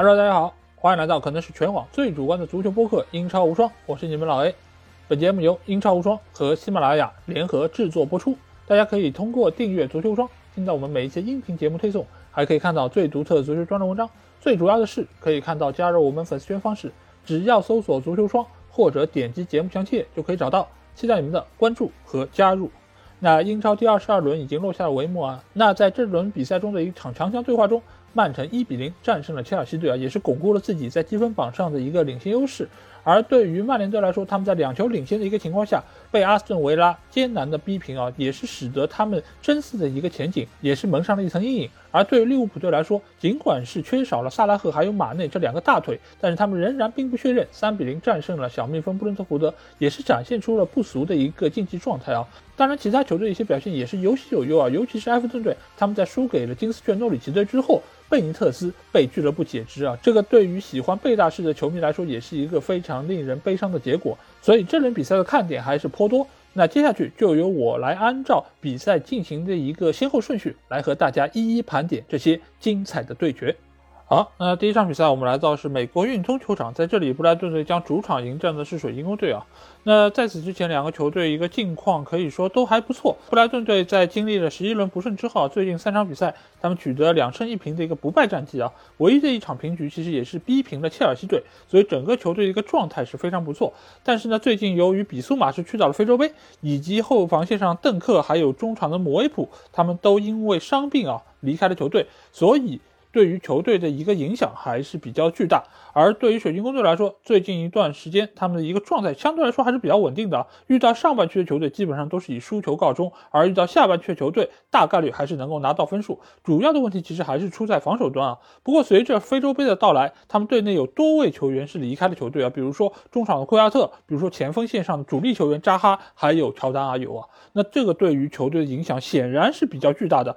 Hello，大家好，欢迎来到可能是全网最主观的足球播客《英超无双》，我是你们老 A。本节目由英超无双和喜马拉雅联合制作播出。大家可以通过订阅足球无双，听到我们每一期音频节目推送，还可以看到最独特的足球专栏文章。最主要的是，可以看到加入我们粉丝圈方式，只要搜索“足球无双”或者点击节目详情页就可以找到。期待你们的关注和加入。那英超第二十二轮已经落下了帷幕啊，那在这轮比赛中的一场强强对话中。曼城一比零战胜了切尔西队啊，也是巩固了自己在积分榜上的一个领先优势。而对于曼联队来说，他们在两球领先的一个情况下，被阿斯顿维拉艰难的逼平啊，也是使得他们争四的一个前景也是蒙上了一层阴影。而对于利物浦队来说，尽管是缺少了萨拉赫还有马内这两个大腿，但是他们仍然兵不血刃，三比零战胜了小蜜蜂布伦特福德，也是展现出了不俗的一个竞技状态啊。当然，其他球队一些表现也是有喜有忧啊，尤其是埃弗顿队，他们在输给了金丝雀诺里奇队之后。贝尼特斯被俱乐部解职啊，这个对于喜欢贝大师的球迷来说，也是一个非常令人悲伤的结果。所以这轮比赛的看点还是颇多。那接下去就由我来按照比赛进行的一个先后顺序，来和大家一一盘点这些精彩的对决。好，那第一场比赛我们来到是美国运通球场，在这里布莱顿队将主场迎战的是水晶宫队啊。那在此之前，两个球队一个近况可以说都还不错。布莱顿队在经历了十一轮不胜之后，最近三场比赛他们取得两胜一平的一个不败战绩啊。唯一的一场平局其实也是逼平了切尔西队，所以整个球队的一个状态是非常不错。但是呢，最近由于比苏马是去到了非洲杯，以及后防线上邓克还有中场的姆维普他们都因为伤病啊离开了球队，所以。对于球队的一个影响还是比较巨大，而对于水晶宫队来说，最近一段时间他们的一个状态相对来说还是比较稳定的。遇到上半区的球队，基本上都是以输球告终；而遇到下半区的球队，大概率还是能够拿到分数。主要的问题其实还是出在防守端啊。不过随着非洲杯的到来，他们队内有多位球员是离开了球队啊，比如说中场的库亚特，比如说前锋线上的主力球员扎哈，还有乔丹阿尤啊。那这个对于球队的影响显然是比较巨大的。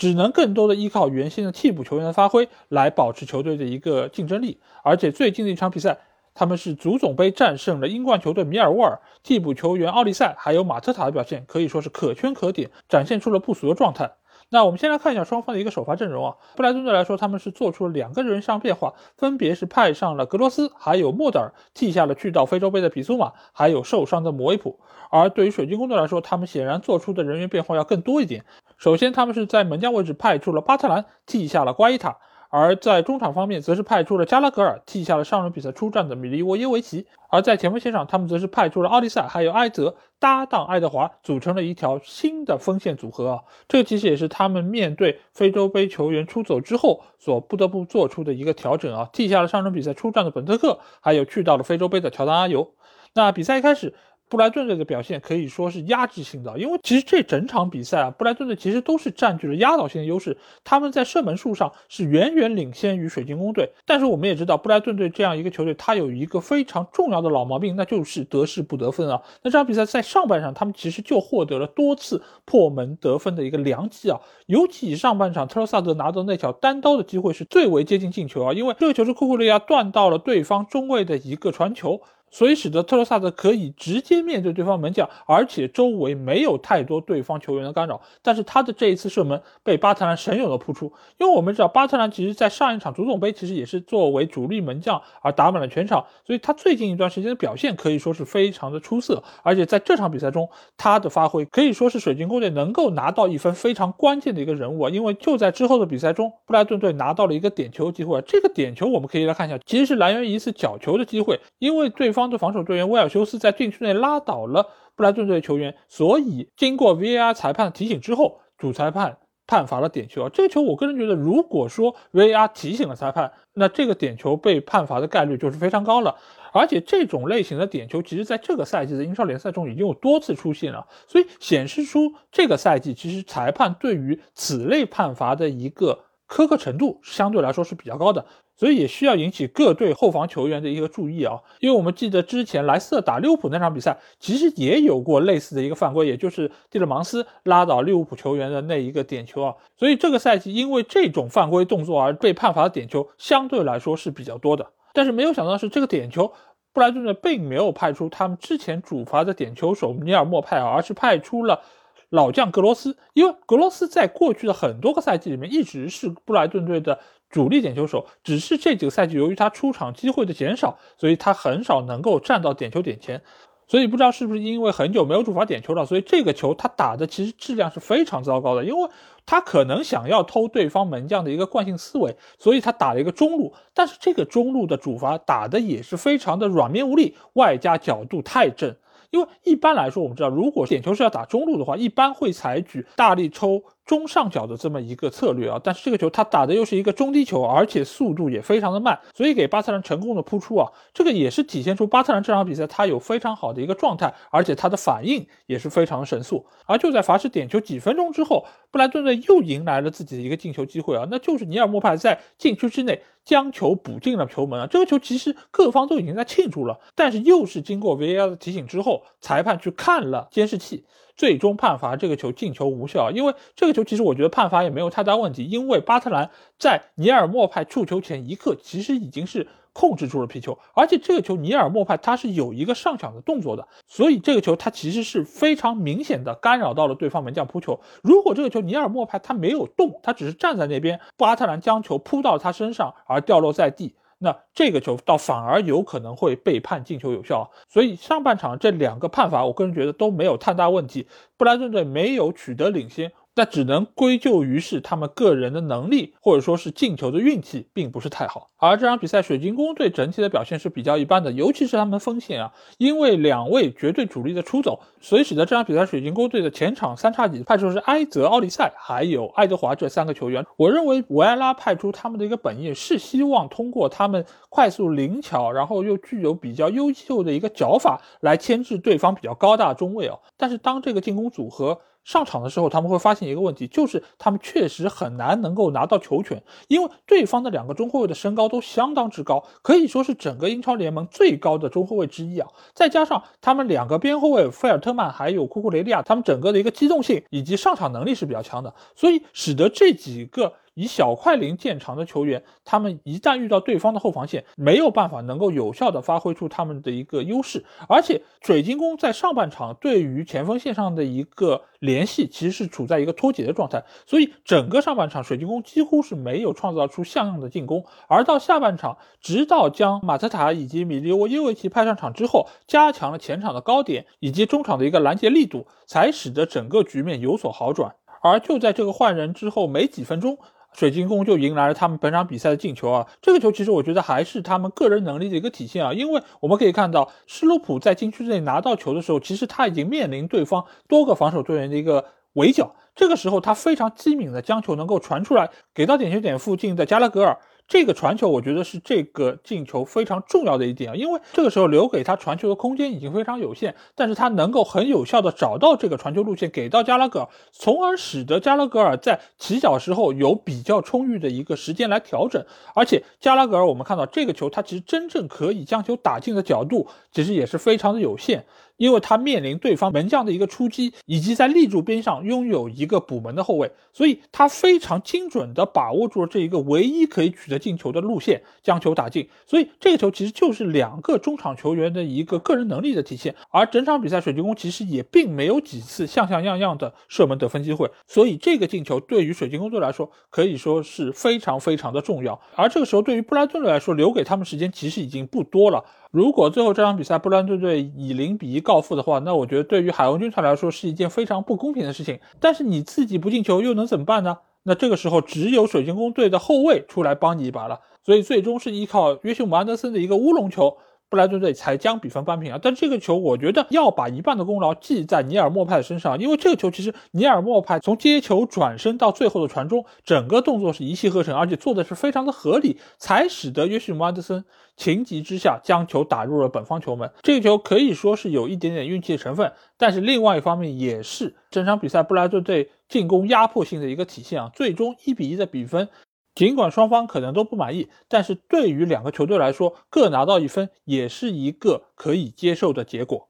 只能更多的依靠原先的替补球员的发挥来保持球队的一个竞争力，而且最近的一场比赛，他们是足总杯战胜了英冠球队米尔沃尔，替补球员奥利赛还有马特塔的表现可以说是可圈可点，展现出了不俗的状态。那我们先来看一下双方的一个首发阵容啊。布莱顿队来说，他们是做出了两个人上变化，分别是派上了格罗斯，还有莫德尔，替下了去到非洲杯的比苏马，还有受伤的摩维普。而对于水晶宫队来说，他们显然做出的人员变化要更多一点。首先，他们是在门将位置派出了巴特兰，替下了瓜伊塔。而在中场方面，则是派出了加拉格尔替下了上轮比赛出战的米利沃耶维奇；而在前锋线上，他们则是派出了奥利萨还有埃泽搭档爱德华，组成了一条新的锋线组合啊！这其实也是他们面对非洲杯球员出走之后所不得不做出的一个调整啊！替下了上轮比赛出战的本特克，还有去到了非洲杯的乔丹阿尤。那比赛一开始。布莱顿队的表现可以说是压制性的，因为其实这整场比赛啊，布莱顿队其实都是占据了压倒性的优势，他们在射门数上是远远领先于水晶宫队。但是我们也知道，布莱顿队这样一个球队，他有一个非常重要的老毛病，那就是得势不得分啊。那这场比赛在上半场，他们其实就获得了多次破门得分的一个良机啊，尤其上半场特罗萨德拿到那脚单刀的机会是最为接近进球啊，因为这个球是库库利亚断到了对方中卫的一个传球。所以使得特罗萨德可以直接面对对方门将，而且周围没有太多对方球员的干扰。但是他的这一次射门被巴特兰神勇的扑出，因为我们知道巴特兰其实在上一场足总杯其实也是作为主力门将而打满了全场，所以他最近一段时间的表现可以说是非常的出色。而且在这场比赛中，他的发挥可以说是水晶宫队能够拿到一分非常关键的一个人物啊！因为就在之后的比赛中，布莱顿队拿到了一个点球机会，这个点球我们可以来看一下，其实是来源于一次角球的机会，因为对方。方的防守队员威尔修斯在禁区内拉倒了布莱顿队球员，所以经过 VAR 裁判提醒之后，主裁判判罚了点球啊。这个球我个人觉得，如果说 VAR 提醒了裁判，那这个点球被判罚的概率就是非常高了。而且这种类型的点球，其实在这个赛季的英超联赛中已经有多次出现了，所以显示出这个赛季其实裁判对于此类判罚的一个苛刻程度相对来说是比较高的。所以也需要引起各队后防球员的一个注意啊，因为我们记得之前莱斯特打利物浦那场比赛，其实也有过类似的一个犯规，也就是蒂勒芒斯拉倒利物浦球员的那一个点球啊。所以这个赛季因为这种犯规动作而被判罚的点球相对来说是比较多的。但是没有想到的是，这个点球布莱顿队并没有派出他们之前主罚的点球手尼尔莫派尔，而是派出了老将格罗斯，因为格罗斯在过去的很多个赛季里面一直是布莱顿队的主力点球手，只是这几个赛季由于他出场机会的减少，所以他很少能够站到点球点前。所以不知道是不是因为很久没有主罚点球了，所以这个球他打的其实质量是非常糟糕的，因为他可能想要偷对方门将的一个惯性思维，所以他打了一个中路，但是这个中路的主罚打的也是非常的软绵无力，外加角度太正。因为一般来说，我们知道，如果点球是要打中路的话，一般会采取大力抽。中上角的这么一个策略啊，但是这个球他打的又是一个中低球，而且速度也非常的慢，所以给巴特兰成功的扑出啊，这个也是体现出巴特兰这场比赛他有非常好的一个状态，而且他的反应也是非常的神速。而就在罚失点球几分钟之后，布莱顿队又迎来了自己的一个进球机会啊，那就是尼尔莫派在禁区之内将球补进了球门啊，这个球其实各方都已经在庆祝了，但是又是经过 VAR 的提醒之后，裁判去看了监视器。最终判罚这个球进球无效，因为这个球其实我觉得判罚也没有太大问题，因为巴特兰在尼尔莫派触球前一刻其实已经是控制住了皮球，而且这个球尼尔莫派他是有一个上抢的动作的，所以这个球他其实是非常明显的干扰到了对方门将扑球。如果这个球尼尔莫派他没有动，他只是站在那边，巴特兰将球扑到他身上而掉落在地。那这个球倒反而有可能会被判进球有效，所以上半场这两个判罚，我个人觉得都没有太大问题，布莱顿队没有取得领先。那只能归咎于是他们个人的能力，或者说是进球的运气，并不是太好。而这场比赛，水晶宫队整体的表现是比较一般的，尤其是他们锋线啊，因为两位绝对主力的出走，所以使得这场比赛水晶宫队的前场三叉戟派出是埃泽、奥利赛还有爱德华这三个球员。我认为维埃拉派出他们的一个本意是希望通过他们快速灵巧，然后又具有比较优秀的一个脚法来牵制对方比较高大中卫哦。但是当这个进攻组合。上场的时候，他们会发现一个问题，就是他们确实很难能够拿到球权，因为对方的两个中后卫的身高都相当之高，可以说是整个英超联盟最高的中后卫之一啊。再加上他们两个边后卫费尔特曼还有库库雷利亚，他们整个的一个机动性以及上场能力是比较强的，所以使得这几个。以小快灵见长的球员，他们一旦遇到对方的后防线，没有办法能够有效的发挥出他们的一个优势。而且水晶宫在上半场对于前锋线上的一个联系，其实是处在一个脱节的状态，所以整个上半场水晶宫几乎是没有创造出像样的进攻。而到下半场，直到将马特塔以及米利沃耶维奇派上场之后，加强了前场的高点以及中场的一个拦截力度，才使得整个局面有所好转。而就在这个换人之后没几分钟。水晶宫就迎来了他们本场比赛的进球啊！这个球其实我觉得还是他们个人能力的一个体现啊，因为我们可以看到施洛普在禁区内拿到球的时候，其实他已经面临对方多个防守队员的一个围剿，这个时候他非常机敏的将球能够传出来，给到点球点附近的加拉格尔。这个传球，我觉得是这个进球非常重要的一点啊，因为这个时候留给他传球的空间已经非常有限，但是他能够很有效的找到这个传球路线给到加拉格尔，从而使得加拉格尔在起脚时候有比较充裕的一个时间来调整，而且加拉格尔我们看到这个球，他其实真正可以将球打进的角度其实也是非常的有限。因为他面临对方门将的一个出击，以及在立柱边上拥有一个补门的后卫，所以他非常精准地把握住了这一个唯一可以取得进球的路线，将球打进。所以这个球其实就是两个中场球员的一个个人能力的体现。而整场比赛，水晶宫其实也并没有几次像像样样的射门得分机会，所以这个进球对于水晶宫队来说可以说是非常非常的重要。而这个时候，对于布莱顿队来说，留给他们时间其实已经不多了。如果最后这场比赛布兰顿队以零比一告负的话，那我觉得对于海王军团来说是一件非常不公平的事情。但是你自己不进球又能怎么办呢？那这个时候只有水晶宫队的后卫出来帮你一把了。所以最终是依靠约修姆安德森的一个乌龙球。布莱顿队才将比分扳平啊！但这个球，我觉得要把一半的功劳记在尼尔莫派的身上，因为这个球其实尼尔莫派从接球转身到最后的传中，整个动作是一气呵成，而且做的是非常的合理，才使得约什姆安德森情急之下将球打入了本方球门。这个球可以说是有一点点运气的成分，但是另外一方面也是整场比赛布莱顿队进攻压迫性的一个体现啊！最终一比一的比分。尽管双方可能都不满意，但是对于两个球队来说，各拿到一分也是一个可以接受的结果。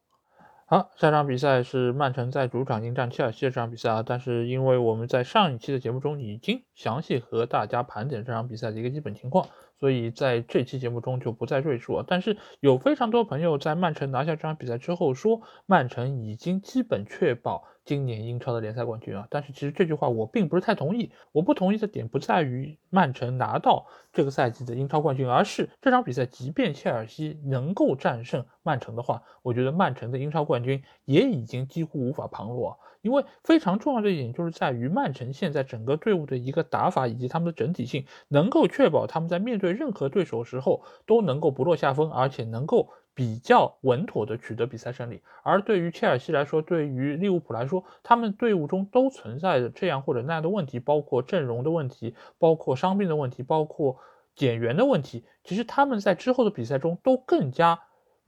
好，下场比赛是曼城在主场迎战切尔西这场比赛啊，但是因为我们在上一期的节目中已经详细和大家盘点这场比赛的一个基本情况，所以在这期节目中就不再赘述。但是有非常多朋友在曼城拿下这场比赛之后说，曼城已经基本确保。今年英超的联赛冠军啊，但是其实这句话我并不是太同意。我不同意的点不在于曼城拿到这个赛季的英超冠军，而是这场比赛，即便切尔西能够战胜曼城的话，我觉得曼城的英超冠军也已经几乎无法旁落。因为非常重要的一点就是在于曼城现在整个队伍的一个打法以及他们的整体性，能够确保他们在面对任何对手时候都能够不落下风，而且能够。比较稳妥的取得比赛胜利，而对于切尔西来说，对于利物浦来说，他们队伍中都存在着这样或者那样的问题，包括阵容的问题，包括伤病的问题，包括减员的问题。其实他们在之后的比赛中都更加。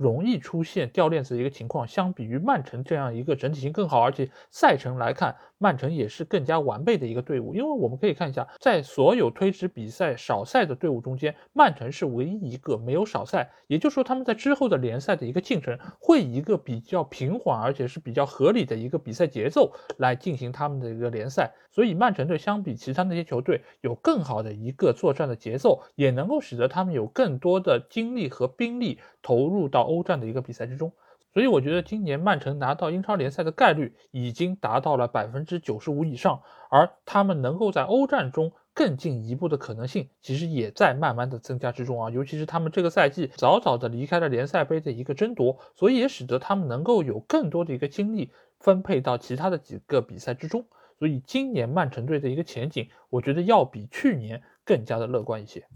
容易出现掉链子的一个情况，相比于曼城这样一个整体性更好，而且赛程来看，曼城也是更加完备的一个队伍。因为我们可以看一下，在所有推迟比赛少赛的队伍中间，曼城是唯一一个没有少赛，也就是说他们在之后的联赛的一个进程会以一个比较平缓，而且是比较合理的一个比赛节奏来进行他们的一个联赛。所以曼城队相比其他那些球队有更好的一个作战的节奏，也能够使得他们有更多的精力和兵力投入到欧战的一个比赛之中。所以我觉得今年曼城拿到英超联赛的概率已经达到了百分之九十五以上，而他们能够在欧战中更进一步的可能性，其实也在慢慢的增加之中啊。尤其是他们这个赛季早早的离开了联赛杯的一个争夺，所以也使得他们能够有更多的一个精力分配到其他的几个比赛之中。所以今年曼城队的一个前景，我觉得要比去年更加的乐观一些。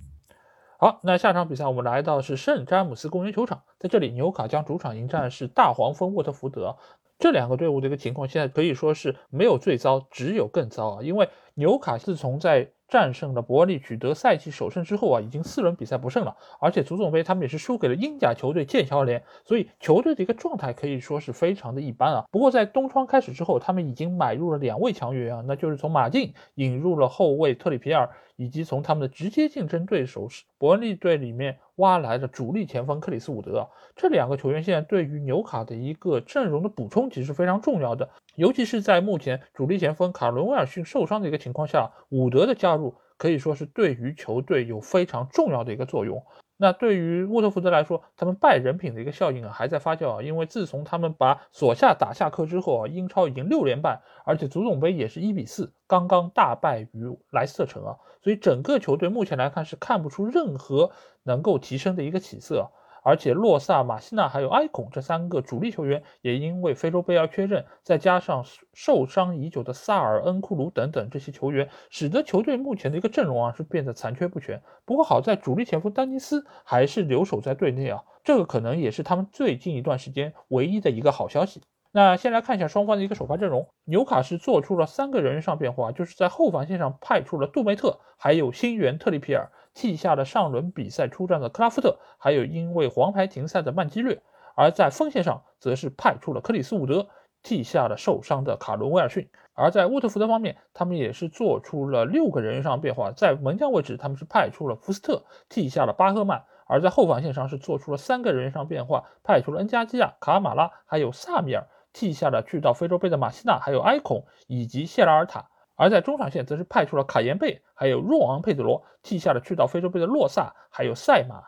好，那下场比赛我们来到是圣詹姆斯公园球场，在这里纽卡将主场迎战是大黄蜂沃特福德。这两个队伍的一个情况，现在可以说是没有最糟，只有更糟啊！因为纽卡自从在战胜了伯恩利，取得赛季首胜之后啊，已经四轮比赛不胜了，而且足总杯他们也是输给了英甲球队剑桥联，所以球队的一个状态可以说是非常的一般啊。不过在冬窗开始之后，他们已经买入了两位强援啊，那就是从马竞引入了后卫特里皮尔，以及从他们的直接竞争对手是伯利队里面挖来的主力前锋克里斯伍德。这两个球员现在对于纽卡的一个阵容的补充其实非常重要的，尤其是在目前主力前锋卡伦威尔逊受伤的一个情况下，伍德的加入可以说是对于球队有非常重要的一个作用。那对于沃特福德来说，他们败人品的一个效应啊还在发酵啊，因为自从他们把索夏打下课之后啊，英超已经六连败，而且足总杯也是一比四刚刚大败于莱斯特城啊，所以整个球队目前来看是看不出任何能够提升的一个起色。而且洛萨、马西纳还有埃孔这三个主力球员也因为非洲杯而缺阵，再加上受伤已久的萨尔、恩库鲁等等这些球员，使得球队目前的一个阵容啊是变得残缺不全。不过好在主力前锋丹尼斯还是留守在队内啊，这个可能也是他们最近一段时间唯一的一个好消息。那先来看一下双方的一个首发阵容，纽卡是做出了三个人上变化，就是在后防线上派出了杜梅特，还有新援特里皮尔。替下了上轮比赛出战的克拉夫特，还有因为黄牌停赛的曼基略；而在锋线上，则是派出了克里斯伍德，替下了受伤的卡伦威尔逊。而在沃特福德方面，他们也是做出了六个人上变化，在门将位置，他们是派出了福斯特，替下了巴赫曼；而在后防线上是做出了三个人上变化，派出了恩加基亚、卡马拉，还有萨米尔，替下了去到非洲杯的马西纳，还有埃孔以及谢拉尔塔。而在中场线，则是派出了卡延贝，还有若昂佩德罗，替下了去到非洲杯的洛萨，还有赛马。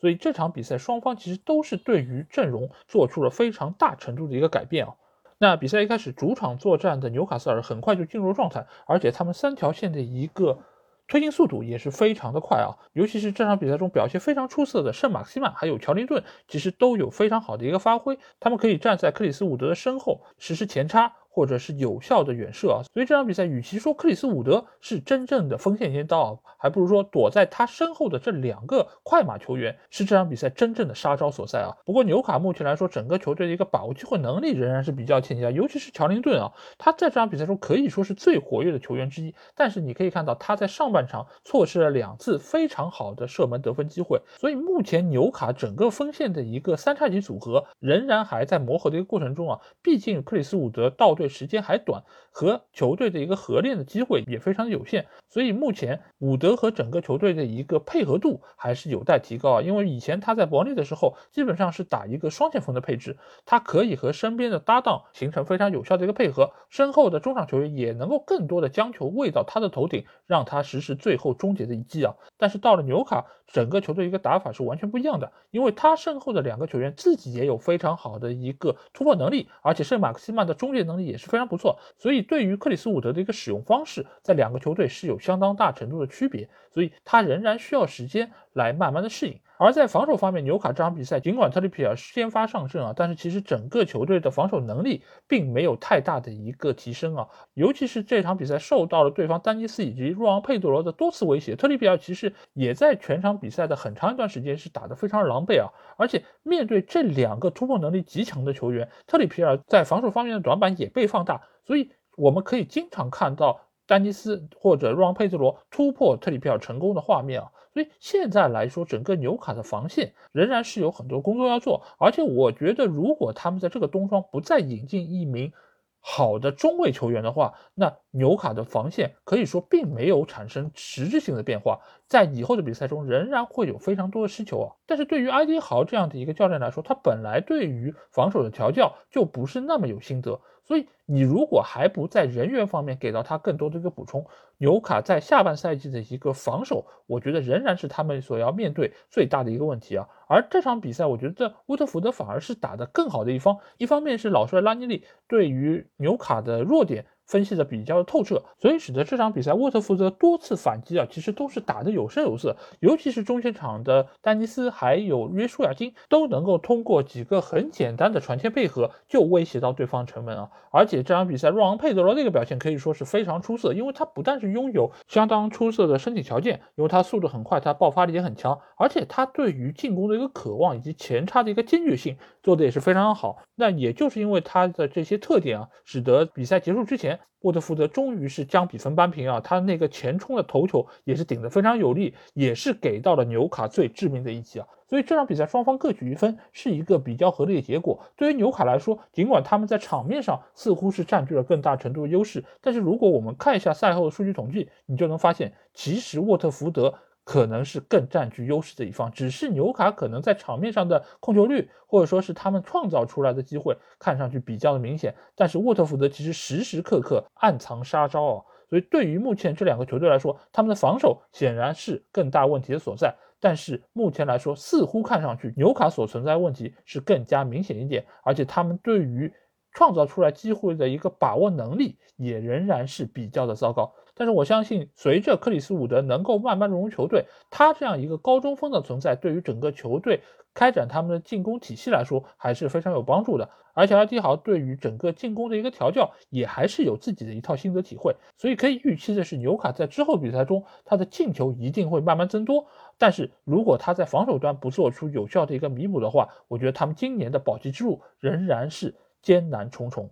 所以这场比赛双方其实都是对于阵容做出了非常大程度的一个改变啊。那比赛一开始，主场作战的纽卡斯尔很快就进入了状态，而且他们三条线的一个推进速度也是非常的快啊。尤其是这场比赛中表现非常出色的圣马克西曼，还有乔林顿，其实都有非常好的一个发挥。他们可以站在克里斯伍德的身后实施前插。或者是有效的远射啊，所以这场比赛与其说克里斯伍德是真正的锋线尖刀，还不如说躲在他身后的这两个快马球员是这场比赛真正的杀招所在啊。不过纽卡目前来说，整个球队的一个把握机会能力仍然是比较欠佳，尤其是乔林顿啊，他在这场比赛中可以说是最活跃的球员之一。但是你可以看到他在上半场错失了两次非常好的射门得分机会，所以目前纽卡整个锋线的一个三叉戟组合仍然还在磨合的一个过程中啊。毕竟克里斯伍德到队。时间还短，和球队的一个合练的机会也非常的有限，所以目前伍德和整个球队的一个配合度还是有待提高啊。因为以前他在伯利的时候，基本上是打一个双前锋的配置，他可以和身边的搭档形成非常有效的一个配合，身后的中场球员也能够更多的将球喂到他的头顶，让他实施最后终结的一击啊。但是到了纽卡，整个球队一个打法是完全不一样的，因为他身后的两个球员自己也有非常好的一个突破能力，而且圣马克西曼的终结能力也是非常不错，所以对于克里斯伍德的一个使用方式，在两个球队是有相当大程度的区别，所以他仍然需要时间来慢慢的适应。而在防守方面，纽卡这场比赛尽管特里皮尔先发上阵啊，但是其实整个球队的防守能力并没有太大的一个提升啊，尤其是这场比赛受到了对方丹尼斯以及若昂佩德罗的多次威胁，特里皮尔其实也在全场比赛的很长一段时间是打得非常狼狈啊，而且面对这两个突破能力极强的球员，特里皮尔在防守方面的短板也被放大，所以我们可以经常看到丹尼斯或者若昂佩德罗突破特里皮尔成功的画面啊。所以现在来说，整个纽卡的防线仍然是有很多工作要做，而且我觉得，如果他们在这个冬窗不再引进一名好的中卫球员的话，那纽卡的防线可以说并没有产生实质性的变化，在以后的比赛中仍然会有非常多的失球啊。但是对于埃迪豪这样的一个教练来说，他本来对于防守的调教就不是那么有心得。所以，你如果还不在人员方面给到他更多的一个补充，纽卡在下半赛季的一个防守，我觉得仍然是他们所要面对最大的一个问题啊。而这场比赛，我觉得乌特福德反而是打得更好的一方，一方面是老帅拉尼利对于纽卡的弱点。分析的比较的透彻，所以使得这场比赛沃特福德多次反击啊，其实都是打得有声有色，尤其是中前场的丹尼斯还有约书亚金都能够通过几个很简单的传切配合就威胁到对方城门啊！而且这场比赛若昂佩德罗那个表现可以说是非常出色，因为他不但是拥有相当出色的身体条件，因为他速度很快，他爆发力也很强，而且他对于进攻的一个渴望以及前插的一个坚决性做的也是非常好。那也就是因为他的这些特点啊，使得比赛结束之前。沃特福德终于是将比分扳平啊！他那个前冲的头球也是顶得非常有力，也是给到了纽卡最致命的一击啊！所以这场比赛双方各取一分，是一个比较合理的结果。对于纽卡来说，尽管他们在场面上似乎是占据了更大程度的优势，但是如果我们看一下赛后的数据统计，你就能发现，其实沃特福德。可能是更占据优势的一方，只是纽卡可能在场面上的控球率，或者说是他们创造出来的机会，看上去比较的明显。但是沃特福德其实时时刻刻暗藏杀招啊，所以对于目前这两个球队来说，他们的防守显然是更大问题的所在。但是目前来说，似乎看上去纽卡所存在问题是更加明显一点，而且他们对于创造出来机会的一个把握能力也仍然是比较的糟糕。但是我相信，随着克里斯伍德能够慢慢融入球队，他这样一个高中锋的存在，对于整个球队开展他们的进攻体系来说，还是非常有帮助的。而且阿迪豪对于整个进攻的一个调教，也还是有自己的一套心得体会。所以可以预期的是，纽卡在之后比赛中，他的进球一定会慢慢增多。但是如果他在防守端不做出有效的一个弥补的话，我觉得他们今年的保级之路仍然是艰难重重。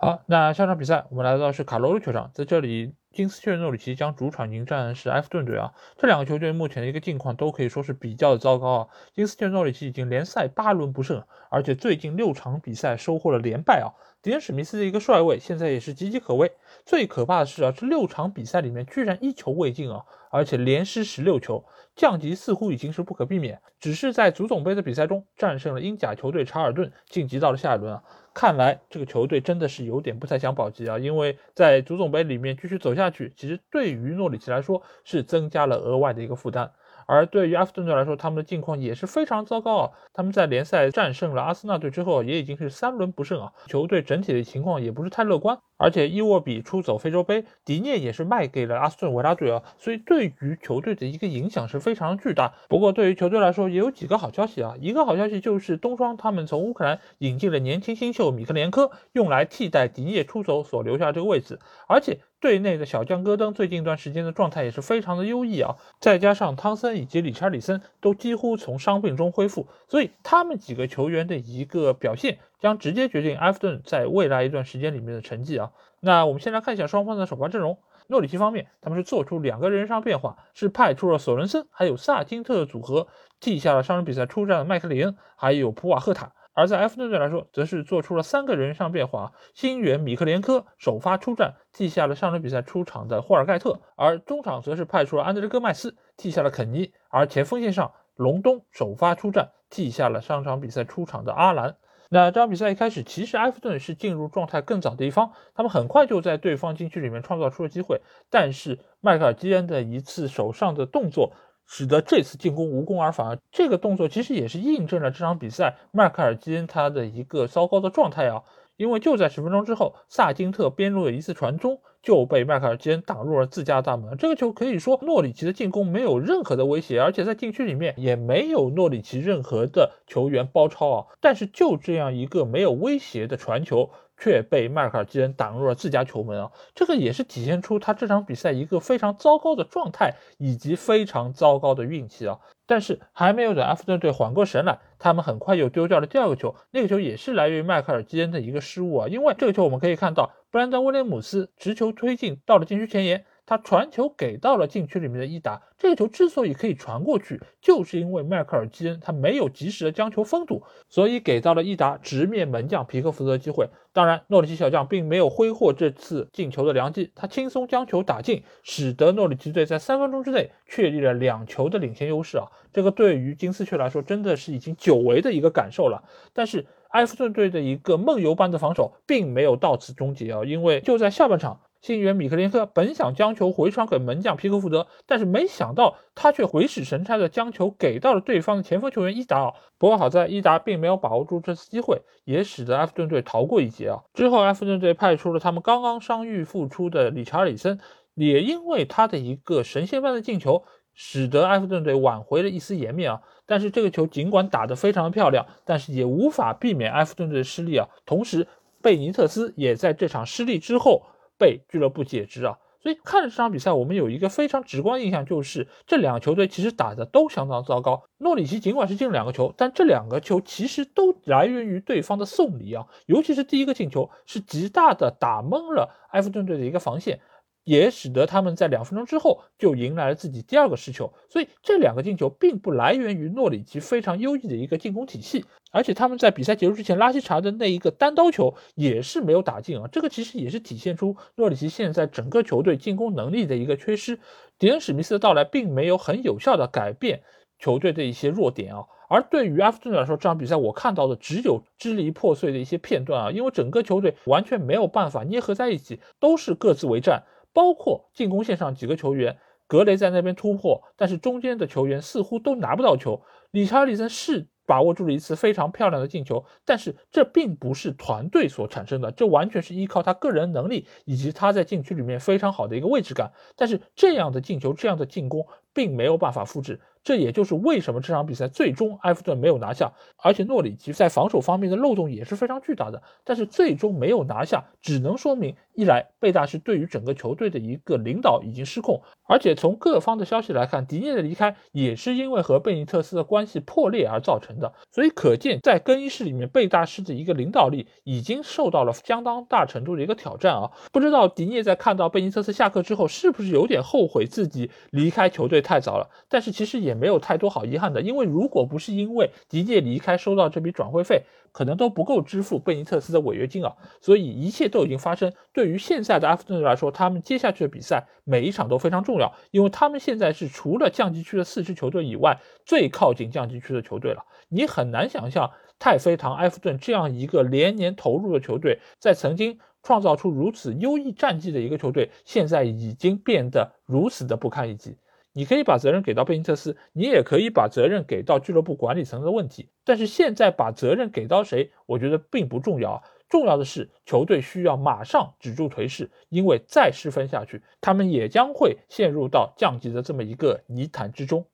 好，那下场比赛我们来到是卡罗卢球场，在这里。金斯切诺里奇将主场迎战是埃弗顿队啊，这两个球队目前的一个境况都可以说是比较的糟糕啊。金斯切诺里奇已经联赛八轮不胜，而且最近六场比赛收获了连败啊。迪恩史密斯的一个帅位现在也是岌岌可危。最可怕的是啊，这六场比赛里面居然一球未进啊，而且连失十六球，降级似乎已经是不可避免。只是在足总杯的比赛中战胜了英甲球队查尔顿，晋级到了下一轮啊。看来这个球队真的是有点不太想保级啊，因为在足总杯里面继续走下下去，其实对于诺里奇来说是增加了额外的一个负担。而对于阿斯顿队来说，他们的境况也是非常糟糕啊！他们在联赛战胜了阿森纳队之后，也已经是三轮不胜啊，球队整体的情况也不是太乐观。而且伊沃比出走非洲杯，迪涅也是卖给了阿斯顿维拉队啊，所以对于球队的一个影响是非常巨大。不过对于球队来说，也有几个好消息啊，一个好消息就是冬窗他们从乌克兰引进了年轻新秀米克连科，用来替代迪涅出走所留下这个位置，而且。队内的小将戈登最近一段时间的状态也是非常的优异啊，再加上汤森以及理查里森都几乎从伤病中恢复，所以他们几个球员的一个表现将直接决定埃弗顿在未来一段时间里面的成绩啊。那我们先来看一下双方的首发阵容，诺里奇方面他们是做出两个人上变化，是派出了索伦森还有萨金特的组合，替下了上轮比赛出战的麦克林还有普瓦赫塔。而在埃弗顿队来说，则是做出了三个人上变化：新援米克连科首发出战，替下了上轮比赛出场的霍尔盖特；而中场则是派出了安德烈戈麦斯替下了肯尼；而前锋线上，隆东首发出战，替下了上场比赛出场的阿兰。那这场比赛一开始，其实埃弗顿是进入状态更早的一方，他们很快就在对方禁区里面创造出了机会，但是迈克尔基恩的一次手上的动作。使得这次进攻无功而返。这个动作其实也是印证了这场比赛迈克尔基恩他的一个糟糕的状态啊。因为就在十分钟之后，萨金特边路的一次传中就被迈克尔基恩挡入了自家大门。这个球可以说诺里奇的进攻没有任何的威胁，而且在禁区里面也没有诺里奇任何的球员包抄啊。但是就这样一个没有威胁的传球。却被迈克尔基恩挡入了自家球门啊！这个也是体现出他这场比赛一个非常糟糕的状态以及非常糟糕的运气啊！但是还没有等埃弗顿队缓过神来，他们很快又丢掉了第二个球，那个球也是来源于迈克尔基恩的一个失误啊！因为这个球我们可以看到，布兰登威廉姆斯直球推进到了禁区前沿。他传球给到了禁区里面的伊达，这个球之所以可以传过去，就是因为迈克尔基恩他没有及时的将球封堵，所以给到了伊达直面门将皮克福德的机会。当然，诺里奇小将并没有挥霍这次进球的良机，他轻松将球打进，使得诺里奇队在三分钟之内确立了两球的领先优势啊！这个对于金丝雀来说真的是已经久违的一个感受了。但是埃弗顿队的一个梦游般的防守并没有到此终结啊，因为就在下半场。新援米克林克本想将球回传给门将皮克福德，但是没想到他却鬼使神差的将球给到了对方的前锋球员伊达尔。不过好在伊达并没有把握住这次机会，也使得埃弗顿队逃过一劫啊。之后埃弗顿队派出了他们刚刚伤愈复出的理查里森，也因为他的一个神仙般的进球，使得埃弗顿队挽回了一丝颜面啊。但是这个球尽管打得非常的漂亮，但是也无法避免埃弗顿队的失利啊。同时，贝尼特斯也在这场失利之后。被俱乐部解职啊，所以看了这场比赛，我们有一个非常直观印象，就是这两个球队其实打的都相当糟糕。诺里奇尽管是进了两个球，但这两个球其实都来源于对方的送礼啊，尤其是第一个进球是极大的打懵了埃弗顿队的一个防线。也使得他们在两分钟之后就迎来了自己第二个失球，所以这两个进球并不来源于诺里奇非常优异的一个进攻体系，而且他们在比赛结束之前拉希查的那一个单刀球也是没有打进啊，这个其实也是体现出诺里奇现在整个球队进攻能力的一个缺失。迪恩史密斯的到来并没有很有效的改变球队的一些弱点啊，而对于阿弗顿来说，这场比赛我看到的只有支离破碎的一些片段啊，因为整个球队完全没有办法捏合在一起，都是各自为战。包括进攻线上几个球员，格雷在那边突破，但是中间的球员似乎都拿不到球。理查利森是把握住了一次非常漂亮的进球，但是这并不是团队所产生的，这完全是依靠他个人能力以及他在禁区里面非常好的一个位置感。但是这样的进球，这样的进攻并没有办法复制。这也就是为什么这场比赛最终埃弗顿没有拿下，而且诺里奇在防守方面的漏洞也是非常巨大的。但是最终没有拿下，只能说明一来贝大师对于整个球队的一个领导已经失控，而且从各方的消息来看，迪涅的离开也是因为和贝尼特斯的关系破裂而造成的。所以可见，在更衣室里面，贝大师的一个领导力已经受到了相当大程度的一个挑战啊！不知道迪涅在看到贝尼特斯下课之后，是不是有点后悔自己离开球队太早了？但是其实也。没有太多好遗憾的，因为如果不是因为迪涅离开收到这笔转会费，可能都不够支付贝尼特斯的违约金啊。所以一切都已经发生。对于现在的阿弗顿来说，他们接下去的比赛每一场都非常重要，因为他们现在是除了降级区的四支球队以外最靠近降级区的球队了。你很难想象太妃堂埃弗顿这样一个连年投入的球队，在曾经创造出如此优异战绩的一个球队，现在已经变得如此的不堪一击。你可以把责任给到贝尼特斯，你也可以把责任给到俱乐部管理层的问题。但是现在把责任给到谁，我觉得并不重要啊。重要的是球队需要马上止住颓势，因为再失分下去，他们也将会陷入到降级的这么一个泥潭之中。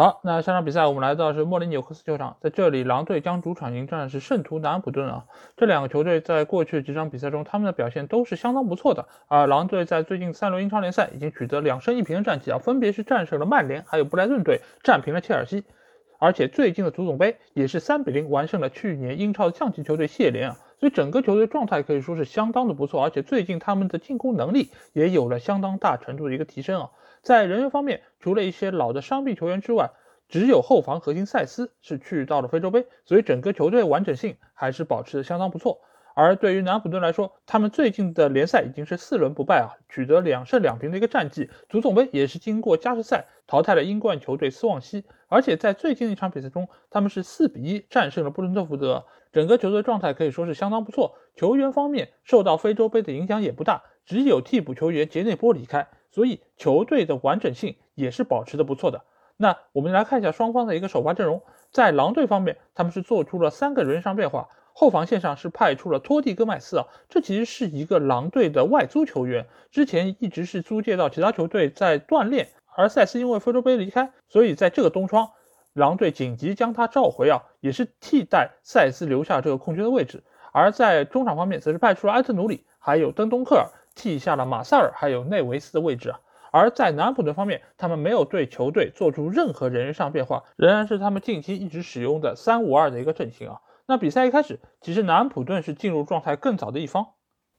好，那下场比赛我们来到是莫里纽克斯球场，在这里狼队将主场迎战的是圣徒南安普顿啊。这两个球队在过去几场比赛中，他们的表现都是相当不错的。而狼队在最近三轮英超联赛已经取得两胜一平的战绩啊，分别是战胜了曼联，还有布莱顿队，战平了切尔西。而且最近的足总杯也是三比零完胜了去年英超的降级球队谢联啊。所以整个球队状态可以说是相当的不错，而且最近他们的进攻能力也有了相当大程度的一个提升啊。在人员方面，除了一些老的伤病球员之外，只有后防核心塞斯是去到了非洲杯，所以整个球队完整性还是保持的相当不错。而对于南安普顿来说，他们最近的联赛已经是四轮不败啊，取得两胜两平的一个战绩。足总杯也是经过加时赛淘汰了英冠球队斯旺西，而且在最近的一场比赛中，他们是四比一战胜了布伦特福德。整个球队状态可以说是相当不错，球员方面受到非洲杯的影响也不大，只有替补球员杰内波离开，所以球队的完整性也是保持的不错的。那我们来看一下双方的一个首发阵容，在狼队方面，他们是做出了三个人上变化。后防线上是派出了托蒂戈麦斯啊，这其实是一个狼队的外租球员，之前一直是租借到其他球队在锻炼，而塞斯因为非洲杯离开，所以在这个冬窗，狼队紧急将他召回啊，也是替代塞斯留下这个空缺的位置。而在中场方面，则是派出了埃特努里，还有登东克尔替下了马萨尔，还有内维斯的位置啊。而在南普顿方面，他们没有对球队做出任何人员上变化，仍然是他们近期一直使用的三五二的一个阵型啊。那比赛一开始，其实南普顿是进入状态更早的一方。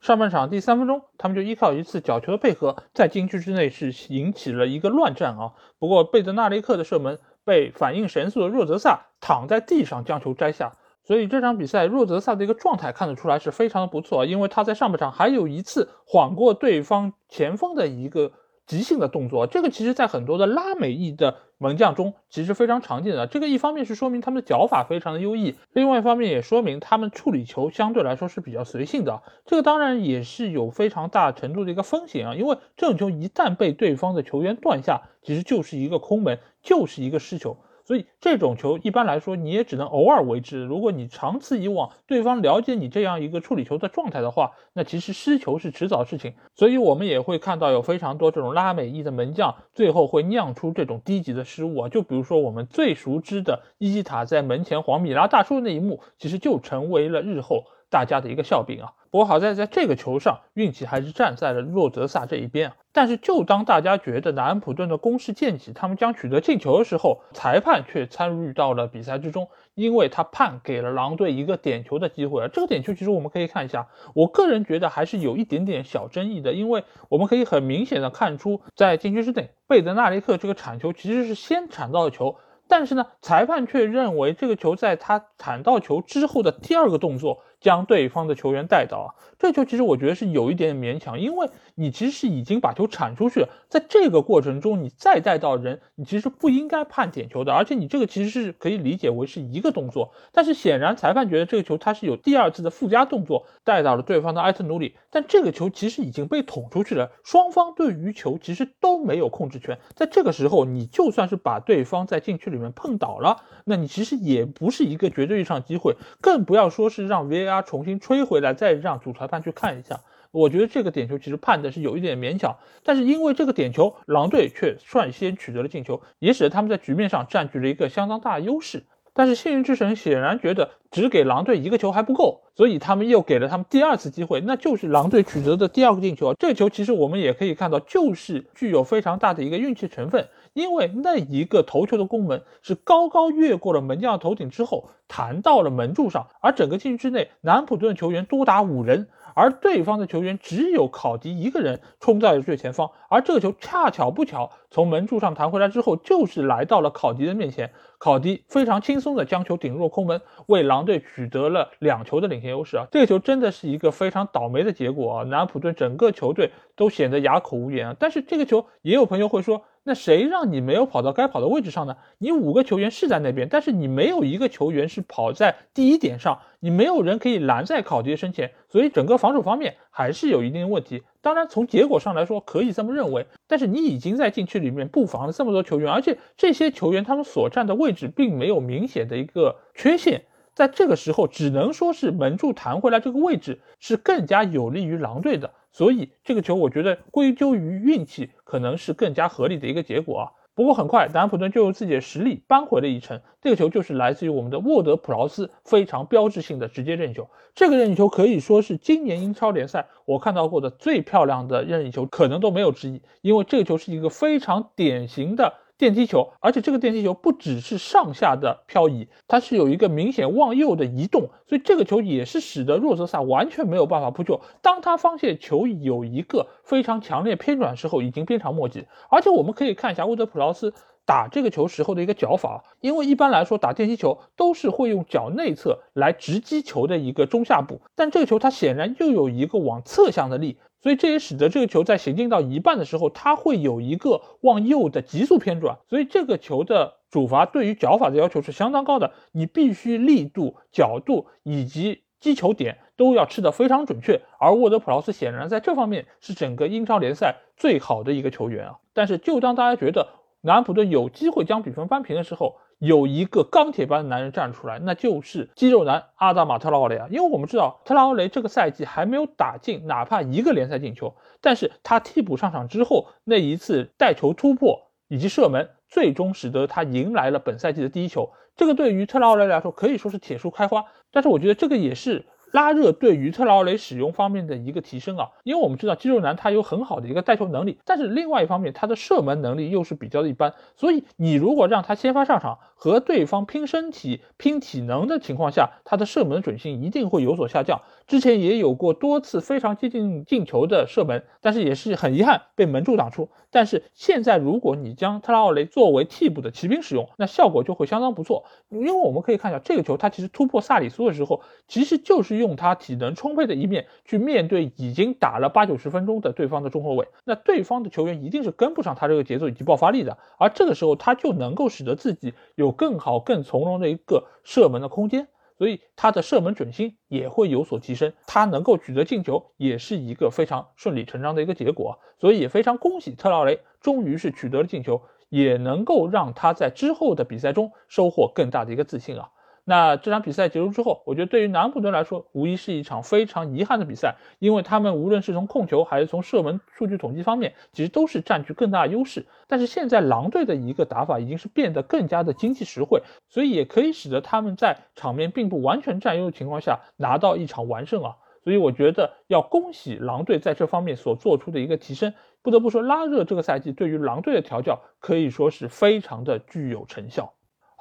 上半场第三分钟，他们就依靠一次角球的配合，在禁区之内是引起了一个乱战啊。不过贝德纳雷克的射门被反应神速的若泽萨躺在地上将球摘下，所以这场比赛若泽萨的一个状态看得出来是非常的不错，因为他在上半场还有一次晃过对方前锋的一个。即兴的动作，这个其实在很多的拉美裔的门将中其实非常常见的。这个一方面是说明他们的脚法非常的优异，另外一方面也说明他们处理球相对来说是比较随性的。这个当然也是有非常大程度的一个风险啊，因为这种球一旦被对方的球员断下，其实就是一个空门，就是一个失球。所以这种球一般来说你也只能偶尔为之。如果你长此以往，对方了解你这样一个处理球的状态的话，那其实失球是迟早事情。所以我们也会看到有非常多这种拉美裔的门将最后会酿出这种低级的失误啊。就比如说我们最熟知的伊基塔在门前黄米拉大叔那一幕，其实就成为了日后大家的一个笑柄啊。不过好在在这个球上运气还是站在了洛泽萨这一边啊。但是，就当大家觉得南安普顿的攻势渐起，他们将取得进球的时候，裁判却参与到了比赛之中，因为他判给了狼队一个点球的机会啊。这个点球其实我们可以看一下，我个人觉得还是有一点点小争议的，因为我们可以很明显的看出，在禁区之内，贝德纳雷克这个铲球其实是先铲到的球。但是呢，裁判却认为这个球在他铲到球之后的第二个动作将对方的球员带到啊，这球其实我觉得是有一点勉强，因为你其实是已经把球铲出去了，在这个过程中你再带到人，你其实不应该判点球的，而且你这个其实是可以理解为是一个动作，但是显然裁判觉得这个球他是有第二次的附加动作带到了对方的埃特努里，但这个球其实已经被捅出去了，双方对于球其实都没有控制权，在这个时候你就算是把对方在禁区里面。碰倒了，那你其实也不是一个绝对上机会，更不要说是让 VAR 重新吹回来，再让主裁判去看一下。我觉得这个点球其实判的是有一点勉强，但是因为这个点球，狼队却率先取得了进球，也使得他们在局面上占据了一个相当大的优势。但是幸运之神显然觉得只给狼队一个球还不够，所以他们又给了他们第二次机会，那就是狼队取得的第二个进球。这个球其实我们也可以看到，就是具有非常大的一个运气成分。因为那一个头球的攻门是高高越过了门将的头顶之后弹到了门柱上，而整个禁区之内南普顿球员多达五人，而对方的球员只有考迪一个人冲在了最前方，而这个球恰巧不巧从门柱上弹回来之后，就是来到了考迪的面前，考迪非常轻松的将球顶入空门，为狼队取得了两球的领先优势啊！这个球真的是一个非常倒霉的结果啊！南普顿整个球队都显得哑口无言啊！但是这个球也有朋友会说。那谁让你没有跑到该跑的位置上呢？你五个球员是在那边，但是你没有一个球员是跑在第一点上，你没有人可以拦在考迪的身前，所以整个防守方面还是有一定的问题。当然，从结果上来说可以这么认为，但是你已经在禁区里面布防了这么多球员，而且这些球员他们所站的位置并没有明显的一个缺陷，在这个时候只能说是门柱弹回来这个位置是更加有利于狼队的。所以这个球，我觉得归咎于运气，可能是更加合理的一个结果啊。不过很快，南安普顿就用自己的实力扳回了一城。这个球就是来自于我们的沃德普劳斯非常标志性的直接任意球。这个任意球可以说是今年英超联赛我看到过的最漂亮的任意球，可能都没有之一。因为这个球是一个非常典型的。电梯球，而且这个电梯球不只是上下的漂移，它是有一个明显往右的移动，所以这个球也是使得若泽萨完全没有办法扑救。当他发现球有一个非常强烈偏转时候，已经鞭长莫及。而且我们可以看一下沃德普劳斯打这个球时候的一个脚法，因为一般来说打电击球都是会用脚内侧来直击球的一个中下部，但这个球它显然又有一个往侧向的力，所以这也使得这个球在行进到一半的时候，它会有一个往右的急速偏转，所以这个球的主罚对于脚法的要求是相当高的，你必须力度、角度以及击球点都要吃得非常准确，而沃德普劳斯显然在这方面是整个英超联赛最好的一个球员啊，但是就当大家觉得。南安普顿有机会将比分扳平的时候，有一个钢铁般的男人站出来，那就是肌肉男阿达马特拉奥雷啊。因为我们知道特拉奥雷这个赛季还没有打进哪怕一个联赛进球，但是他替补上场之后那一次带球突破以及射门，最终使得他迎来了本赛季的第一球。这个对于特拉奥雷来说可以说是铁树开花，但是我觉得这个也是。拉热对于特劳雷使用方面的一个提升啊，因为我们知道肌肉男他有很好的一个带球能力，但是另外一方面他的射门能力又是比较的一般，所以你如果让他先发上场和对方拼身体、拼体能的情况下，他的射门准心一定会有所下降。之前也有过多次非常接近进球的射门，但是也是很遗憾被门柱挡出。但是现在如果你将特拉奥雷作为替补的骑兵使用，那效果就会相当不错。因为我们可以看一下这个球，他其实突破萨里苏的时候，其实就是用他体能充沛的一面去面对已经打了八九十分钟的对方的中后卫，那对方的球员一定是跟不上他这个节奏以及爆发力的。而这个时候他就能够使得自己有更好、更从容的一个射门的空间。所以他的射门准心也会有所提升，他能够取得进球也是一个非常顺理成章的一个结果，所以也非常恭喜特劳雷，终于是取得了进球，也能够让他在之后的比赛中收获更大的一个自信啊。那这场比赛结束之后，我觉得对于南普顿来说，无疑是一场非常遗憾的比赛，因为他们无论是从控球还是从射门数据统计方面，其实都是占据更大优势。但是现在狼队的一个打法已经是变得更加的经济实惠，所以也可以使得他们在场面并不完全占优的情况下拿到一场完胜啊。所以我觉得要恭喜狼队在这方面所做出的一个提升。不得不说，拉热这个赛季对于狼队的调教可以说是非常的具有成效。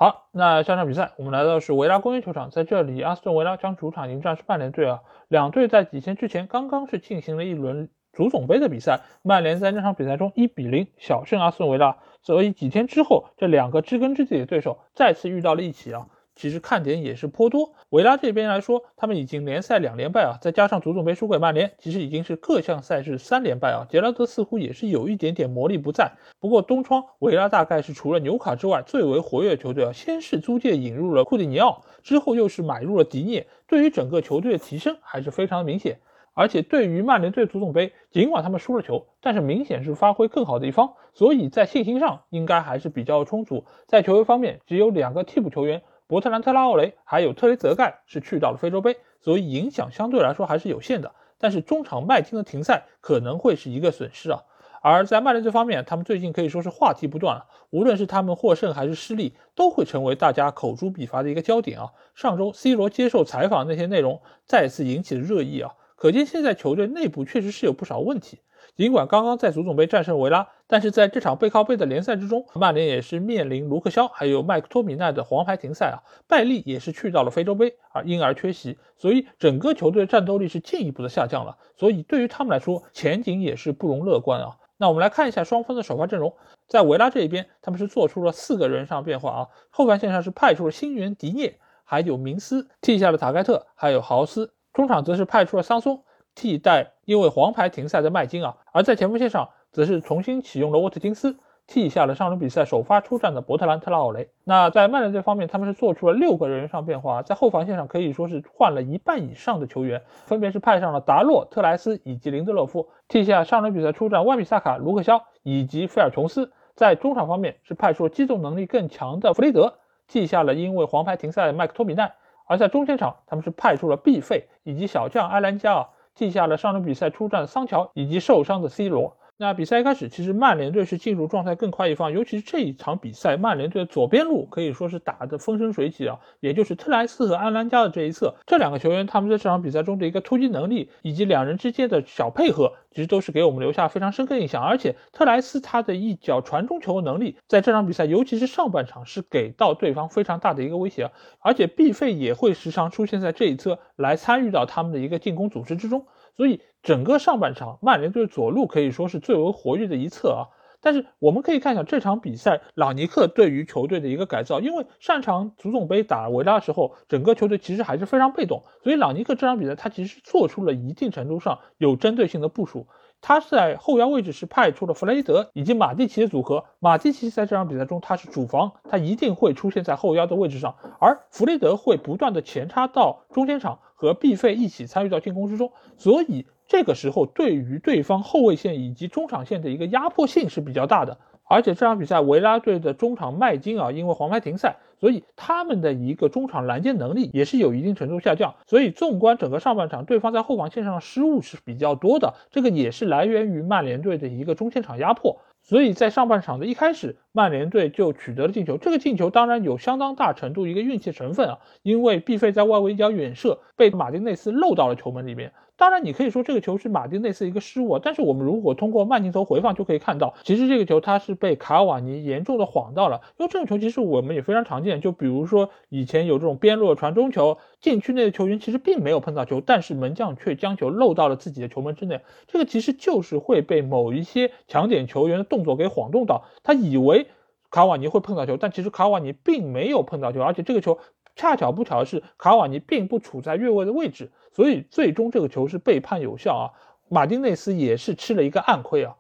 好，那下场比赛我们来到是维拉公园球场，在这里，阿斯顿维拉将主场迎战是曼联队啊。两队在几天之前刚刚是进行了一轮足总杯的比赛，曼联在那场比赛中一比零小胜阿斯顿维拉，所以几天之后，这两个知根知底的对手再次遇到了一起啊。其实看点也是颇多。维拉这边来说，他们已经联赛两连败啊，再加上足总杯输给曼联，其实已经是各项赛事三连败啊。杰拉德似乎也是有一点点魔力不在。不过东窗维拉大概是除了纽卡之外最为活跃的球队啊。先是租借引入了库蒂尼奥，之后又是买入了迪涅，对于整个球队的提升还是非常的明显。而且对于曼联队足总杯，尽管他们输了球，但是明显是发挥更好的一方，所以在信心上应该还是比较充足。在球员方面，只有两个替补球员。伯特兰特拉奥雷还有特雷泽盖是去到了非洲杯，所以影响相对来说还是有限的。但是中场麦金的停赛可能会是一个损失啊。而在曼联这方面，他们最近可以说是话题不断了，无论是他们获胜还是失利，都会成为大家口诛笔伐的一个焦点啊。上周 C 罗接受采访那些内容再次引起了热议啊，可见现在球队内部确实是有不少问题。尽管刚刚在足总杯战胜维拉，但是在这场背靠背的联赛之中，曼联也是面临卢克肖还有麦克托米奈的黄牌停赛啊。拜利也是去到了非洲杯，而因而缺席，所以整个球队的战斗力是进一步的下降了。所以对于他们来说，前景也是不容乐观啊。那我们来看一下双方的首发阵容，在维拉这一边，他们是做出了四个人上变化啊。后防线上是派出了新援迪涅，还有明斯替下了塔盖特，还有豪斯。中场则是派出了桑松。替代因为黄牌停赛的麦金啊，而在前锋线上则是重新启用了沃特金斯，替下了上轮比赛首发出战的伯特兰特拉奥雷。那在曼联这方面，他们是做出了六个人员上变化，在后防线上可以说是换了一半以上的球员，分别是派上了达洛特莱斯以及林德洛夫，替下上轮比赛出战万比萨卡、卢克肖以及菲尔琼斯。在中场方面是派出了机动能力更强的弗雷德，替下了因为黄牌停赛的麦克托米奈。而在中前场，他们是派出了毕费以及小将埃兰加尔。记下了上轮比赛出战的桑乔以及受伤的 C 罗。那比赛一开始，其实曼联队是进入状态更快一方，尤其是这一场比赛，曼联队的左边路可以说是打得风生水起啊，也就是特莱斯和安兰加的这一侧，这两个球员他们在这场比赛中的一个突击能力以及两人之间的小配合，其实都是给我们留下非常深刻印象。而且特莱斯他的一脚传中球能力，在这场比赛，尤其是上半场是给到对方非常大的一个威胁，而且毕费也会时常出现在这一侧来参与到他们的一个进攻组织之中。所以整个上半场，曼联队左路可以说是最为活跃的一侧啊。但是我们可以看一下这场比赛，朗尼克对于球队的一个改造，因为上场足总杯打维拉的时候，整个球队其实还是非常被动，所以朗尼克这场比赛他其实做出了一定程度上有针对性的部署。他是在后腰位置是派出了弗雷德以及马蒂奇的组合。马蒂奇在这场比赛中他是主防，他一定会出现在后腰的位置上，而弗雷德会不断的前插到中间场和毕费一起参与到进攻之中。所以这个时候对于对方后卫线以及中场线的一个压迫性是比较大的。而且这场比赛维拉队的中场麦金啊，因为黄牌停赛。所以他们的一个中场拦截能力也是有一定程度下降。所以纵观整个上半场，对方在后防线上的失误是比较多的，这个也是来源于曼联队的一个中前场压迫。所以在上半场的一开始，曼联队就取得了进球。这个进球当然有相当大程度一个运气成分啊，因为毕费在外围一脚远射被马丁内斯漏到了球门里面。当然，你可以说这个球是马丁内斯一个失误，但是我们如果通过慢镜头回放就可以看到，其实这个球他是被卡瓦尼严重的晃到了。因为这种球其实我们也非常常见，就比如说以前有这种边路的传中球，禁区内的球员其实并没有碰到球，但是门将却将球漏到了自己的球门之内。这个其实就是会被某一些强点球员的动作给晃动到，他以为卡瓦尼会碰到球，但其实卡瓦尼并没有碰到球，而且这个球。恰巧不巧的是，卡瓦尼并不处在越位的位置，所以最终这个球是被判有效啊。马丁内斯也是吃了一个暗亏啊。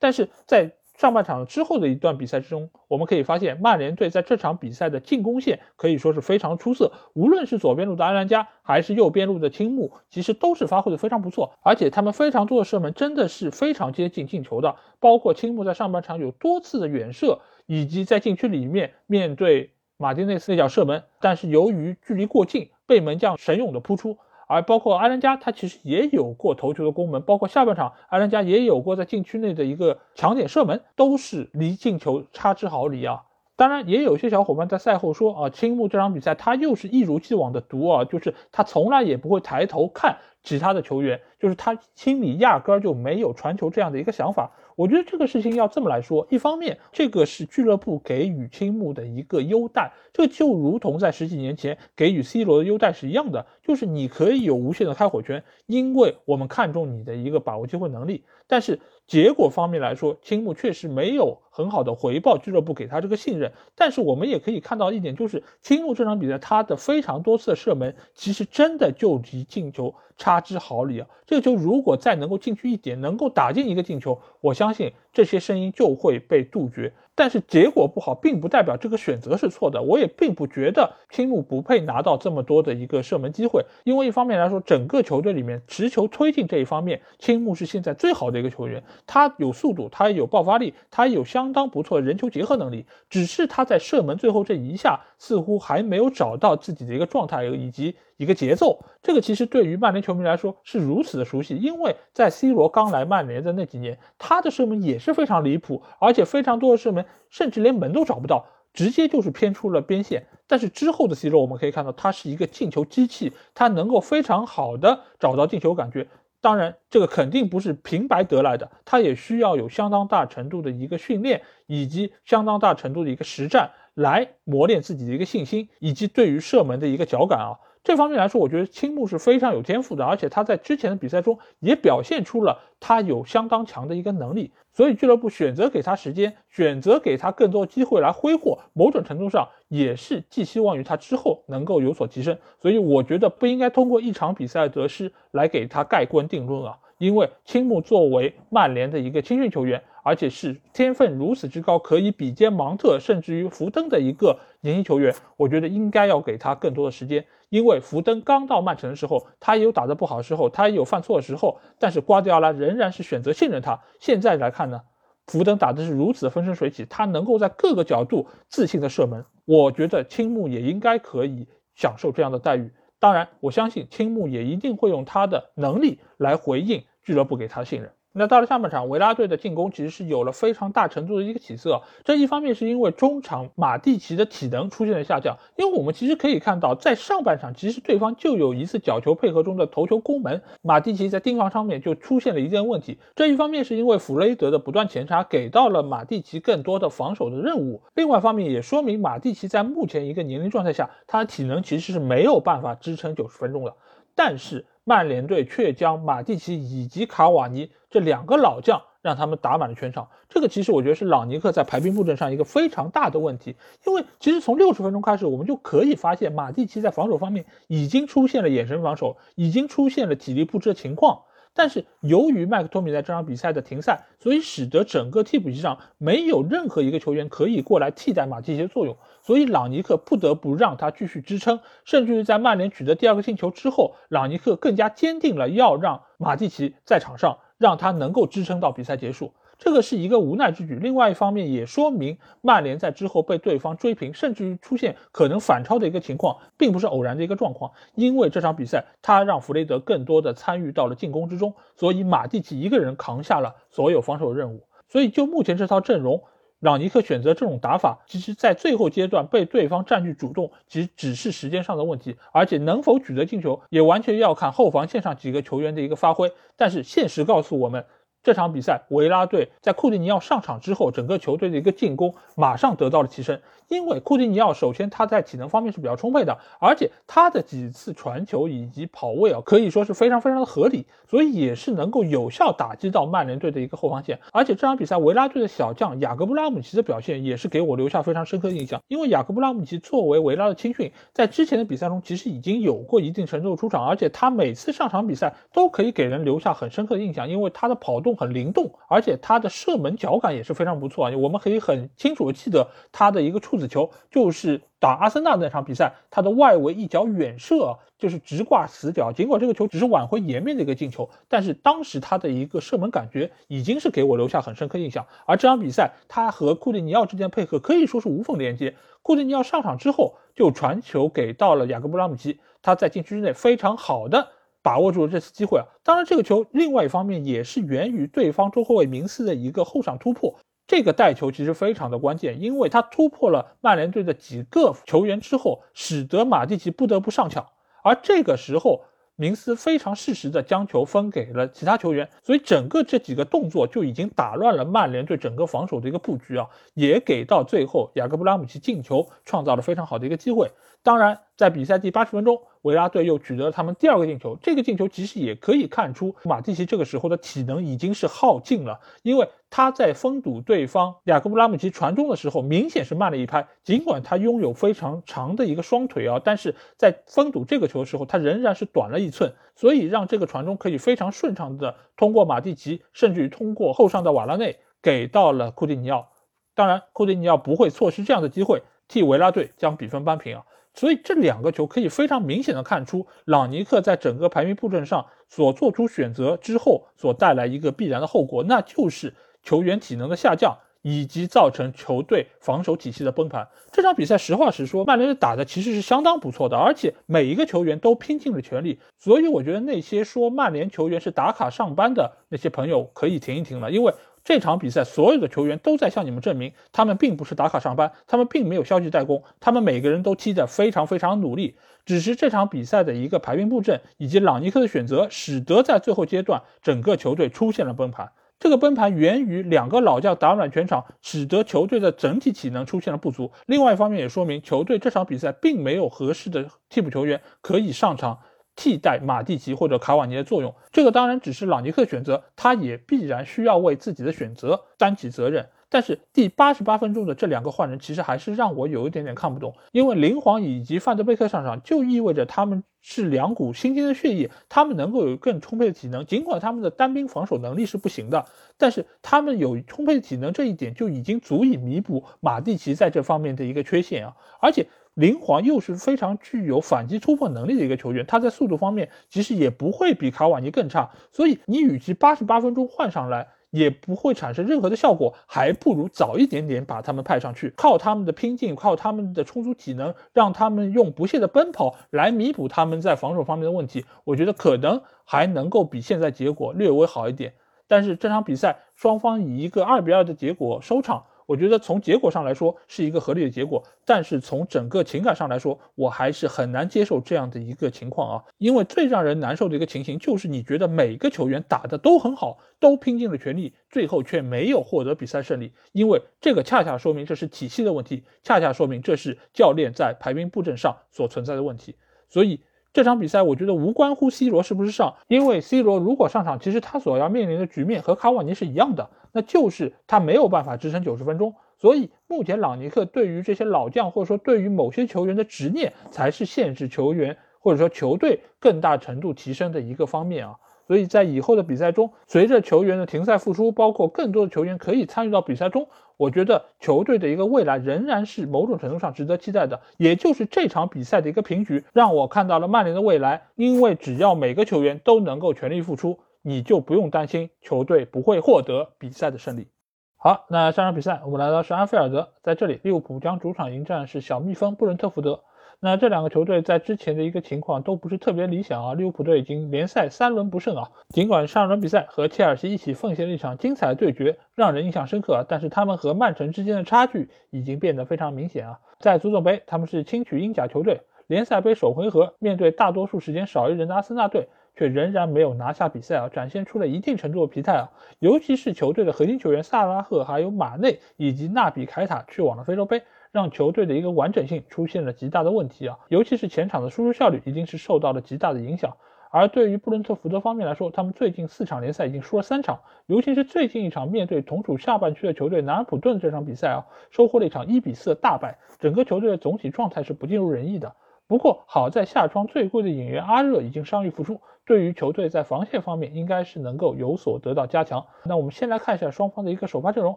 但是在上半场之后的一段比赛之中，我们可以发现曼联队在这场比赛的进攻线可以说是非常出色，无论是左边路的阿兰加，还是右边路的青木，其实都是发挥的非常不错，而且他们非常多的射门真的是非常接近进球的，包括青木在上半场有多次的远射，以及在禁区里面面对。马丁内斯那脚射门，但是由于距离过近，被门将神勇的扑出。而包括阿兰加，他其实也有过头球的攻门，包括下半场阿兰加也有过在禁区内的一个抢点射门，都是离进球差之毫厘啊。当然，也有些小伙伴在赛后说啊，青木这场比赛他又是一如既往的毒啊，就是他从来也不会抬头看其他的球员，就是他心里压根儿就没有传球这样的一个想法。我觉得这个事情要这么来说，一方面，这个是俱乐部给予青木的一个优待，这就如同在十几年前给予 C 罗的优待是一样的，就是你可以有无限的开火权，因为我们看重你的一个把握机会能力。但是结果方面来说，青木确实没有很好的回报俱乐部给他这个信任。但是我们也可以看到一点，就是青木这场比赛他的非常多次的射门，其实真的就离进球差之毫厘啊！这个球如果再能够进去一点，能够打进一个进球，我相信。这些声音就会被杜绝，但是结果不好，并不代表这个选择是错的。我也并不觉得青木不配拿到这么多的一个射门机会，因为一方面来说，整个球队里面持球推进这一方面，青木是现在最好的一个球员。他有速度，他有爆发力，他有相当不错的人球结合能力，只是他在射门最后这一下似乎还没有找到自己的一个状态以及。一个节奏，这个其实对于曼联球迷来说是如此的熟悉，因为在 C 罗刚来曼联的那几年，他的射门也是非常离谱，而且非常多的射门甚至连门都找不到，直接就是偏出了边线。但是之后的 C 罗，我们可以看到他是一个进球机器，他能够非常好的找到进球感觉。当然，这个肯定不是平白得来的，他也需要有相当大程度的一个训练，以及相当大程度的一个实战来磨练自己的一个信心，以及对于射门的一个脚感啊。这方面来说，我觉得青木是非常有天赋的，而且他在之前的比赛中也表现出了他有相当强的一个能力，所以俱乐部选择给他时间，选择给他更多机会来挥霍，某种程度上也是寄希望于他之后能够有所提升。所以我觉得不应该通过一场比赛得失来给他盖棺定论啊，因为青木作为曼联的一个青训球员。而且是天分如此之高，可以比肩芒特，甚至于福登的一个年轻球员，我觉得应该要给他更多的时间。因为福登刚到曼城的时候，他也有打得不好的时候，他也有犯错的时候，但是瓜迪奥拉仍然是选择信任他。现在来看呢，福登打的是如此的风生水起，他能够在各个角度自信的射门，我觉得青木也应该可以享受这样的待遇。当然，我相信青木也一定会用他的能力来回应俱乐部给他的信任。那到了下半场，维拉队的进攻其实是有了非常大程度的一个起色。这一方面是因为中场马蒂奇的体能出现了下降，因为我们其实可以看到，在上半场其实对方就有一次角球配合中的头球攻门，马蒂奇在盯防上面就出现了一件问题。这一方面是因为弗雷德的不断前插给到了马蒂奇更多的防守的任务，另外方面也说明马蒂奇在目前一个年龄状态下，他体能其实是没有办法支撑九十分钟的。但是曼联队却将马蒂奇以及卡瓦尼这两个老将让他们打满了全场。这个其实我觉得是朗尼克在排兵布阵上一个非常大的问题，因为其实从六十分钟开始，我们就可以发现马蒂奇在防守方面已经出现了眼神防守，已经出现了体力不支的情况。但是由于麦克托米在这场比赛的停赛，所以使得整个替补席上没有任何一个球员可以过来替代马蒂奇的作用，所以朗尼克不得不让他继续支撑，甚至于在曼联取得第二个进球之后，朗尼克更加坚定了要让马蒂奇在场上，让他能够支撑到比赛结束。这个是一个无奈之举，另外一方面也说明曼联在之后被对方追平，甚至于出现可能反超的一个情况，并不是偶然的一个状况。因为这场比赛他让弗雷德更多的参与到了进攻之中，所以马蒂奇一个人扛下了所有防守任务。所以就目前这套阵容，朗尼克选择这种打法，其实在最后阶段被对方占据主动，其实只是时间上的问题，而且能否取得进球，也完全要看后防线上几个球员的一个发挥。但是现实告诉我们。这场比赛，维拉队在库蒂尼奥上场之后，整个球队的一个进攻马上得到了提升。因为库蒂尼奥首先他在体能方面是比较充沛的，而且他的几次传球以及跑位啊，可以说是非常非常的合理，所以也是能够有效打击到曼联队的一个后防线。而且这场比赛，维拉队的小将雅各布拉姆齐的表现也是给我留下非常深刻的印象。因为雅各布拉姆齐作为维拉的青训，在之前的比赛中其实已经有过一定程度的出场，而且他每次上场比赛都可以给人留下很深刻的印象，因为他的跑动很灵动，而且他的射门脚感也是非常不错啊。我们可以很清楚的记得他的一个处。子球就是打阿森纳那场比赛，他的外围一脚远射，就是直挂死角。尽管这个球只是挽回颜面的一个进球，但是当时他的一个射门感觉已经是给我留下很深刻印象。而这场比赛，他和库蒂尼奥之间配合可以说是无缝连接。库蒂尼奥上场之后就传球给到了雅各布拉姆齐，他在禁区之内非常好的把握住了这次机会啊。当然，这个球另外一方面也是源于对方中后卫明斯的一个后场突破。这个带球其实非常的关键，因为他突破了曼联队的几个球员之后，使得马蒂奇不得不上抢，而这个时候，明斯非常适时的将球分给了其他球员，所以整个这几个动作就已经打乱了曼联队整个防守的一个布局啊，也给到最后雅各布拉姆齐进球创造了非常好的一个机会。当然，在比赛第八十分钟，维拉队又取得了他们第二个进球。这个进球其实也可以看出，马蒂奇这个时候的体能已经是耗尽了，因为他在封堵对方雅各布拉姆齐传中的时候，明显是慢了一拍。尽管他拥有非常长的一个双腿啊，但是在封堵这个球的时候，他仍然是短了一寸，所以让这个传中可以非常顺畅的通过马蒂奇，甚至于通过后上的瓦拉内给到了库蒂尼奥。当然，库蒂尼奥不会错失这样的机会，替维拉队将比分扳平啊。所以这两个球可以非常明显的看出，朗尼克在整个排名布阵上所做出选择之后所带来一个必然的后果，那就是球员体能的下降，以及造成球队防守体系的崩盘。这场比赛实话实说，曼联打的其实是相当不错的，而且每一个球员都拼尽了全力。所以我觉得那些说曼联球员是打卡上班的那些朋友可以停一停了，因为。这场比赛，所有的球员都在向你们证明，他们并不是打卡上班，他们并没有消极怠工，他们每个人都踢得非常非常努力。只是这场比赛的一个排兵布阵以及朗尼克的选择，使得在最后阶段整个球队出现了崩盘。这个崩盘源于两个老将打满全场，使得球队的整体体能出现了不足。另外一方面也说明球队这场比赛并没有合适的替补球员可以上场。替代马蒂奇或者卡瓦尼的作用，这个当然只是朗尼克选择，他也必然需要为自己的选择担起责任。但是第八十八分钟的这两个换人，其实还是让我有一点点看不懂，因为林皇以及范德贝克上场，就意味着他们是两股新鲜的血液，他们能够有更充沛的体能。尽管他们的单兵防守能力是不行的，但是他们有充沛的体能，这一点就已经足以弥补马蒂奇在这方面的一个缺陷啊，而且。林皇又是非常具有反击突破能力的一个球员，他在速度方面其实也不会比卡瓦尼更差，所以你与其八十八分钟换上来也不会产生任何的效果，还不如早一点点把他们派上去，靠他们的拼劲，靠他们的充足体能，让他们用不懈的奔跑来弥补他们在防守方面的问题，我觉得可能还能够比现在结果略微好一点。但是这场比赛双方以一个二比二的结果收场。我觉得从结果上来说是一个合理的结果，但是从整个情感上来说，我还是很难接受这样的一个情况啊！因为最让人难受的一个情形就是，你觉得每个球员打的都很好，都拼尽了全力，最后却没有获得比赛胜利，因为这个恰恰说明这是体系的问题，恰恰说明这是教练在排兵布阵上所存在的问题。所以这场比赛我觉得无关乎 C 罗是不是上，因为 C 罗如果上场，其实他所要面临的局面和卡瓦尼是一样的，那就是他没有办法支撑九十分钟。所以目前朗尼克对于这些老将或者说对于某些球员的执念，才是限制球员或者说球队更大程度提升的一个方面啊。所以在以后的比赛中，随着球员的停赛复出，包括更多的球员可以参与到比赛中，我觉得球队的一个未来仍然是某种程度上值得期待的。也就是这场比赛的一个平局，让我看到了曼联的未来。因为只要每个球员都能够全力付出，你就不用担心球队不会获得比赛的胜利。好，那上场比赛我们来到是安菲尔德，在这里利物浦将主场迎战是小蜜蜂布伦特福德。那这两个球队在之前的一个情况都不是特别理想啊，利物浦队已经联赛三轮不胜啊。尽管上轮比赛和切尔西一起奉献了一场精彩的对决，让人印象深刻啊，但是他们和曼城之间的差距已经变得非常明显啊。在足总杯，他们是轻取英甲球队；联赛杯首回合面对大多数时间少一人的阿森纳队，却仍然没有拿下比赛啊，展现出了一定程度的疲态啊。尤其是球队的核心球员萨拉赫、还有马内以及纳比凯塔去往了非洲杯。让球队的一个完整性出现了极大的问题啊，尤其是前场的输出效率已经是受到了极大的影响。而对于布伦特福德方面来说，他们最近四场联赛已经输了三场，尤其是最近一场面对同属下半区的球队南安普顿这场比赛啊，收获了一场一比四的大败，整个球队的总体状态是不尽如人意的。不过好在夏窗最贵的引援阿热已经伤愈复出，对于球队在防线方面应该是能够有所得到加强。那我们先来看一下双方的一个首发阵容，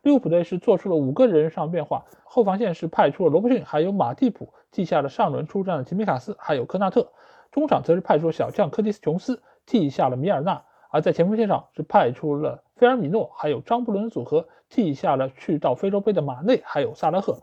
利物浦队是做出了五个人上变化，后防线是派出了罗伯逊，还有马蒂普，替下了上轮出战的吉米卡斯，还有科纳特，中场则是派出小将科蒂斯琼斯，替下了米尔纳，而在前锋线上是派出了菲尔米诺，还有张伯伦组合，替下了去到非洲杯的马内，还有萨拉赫。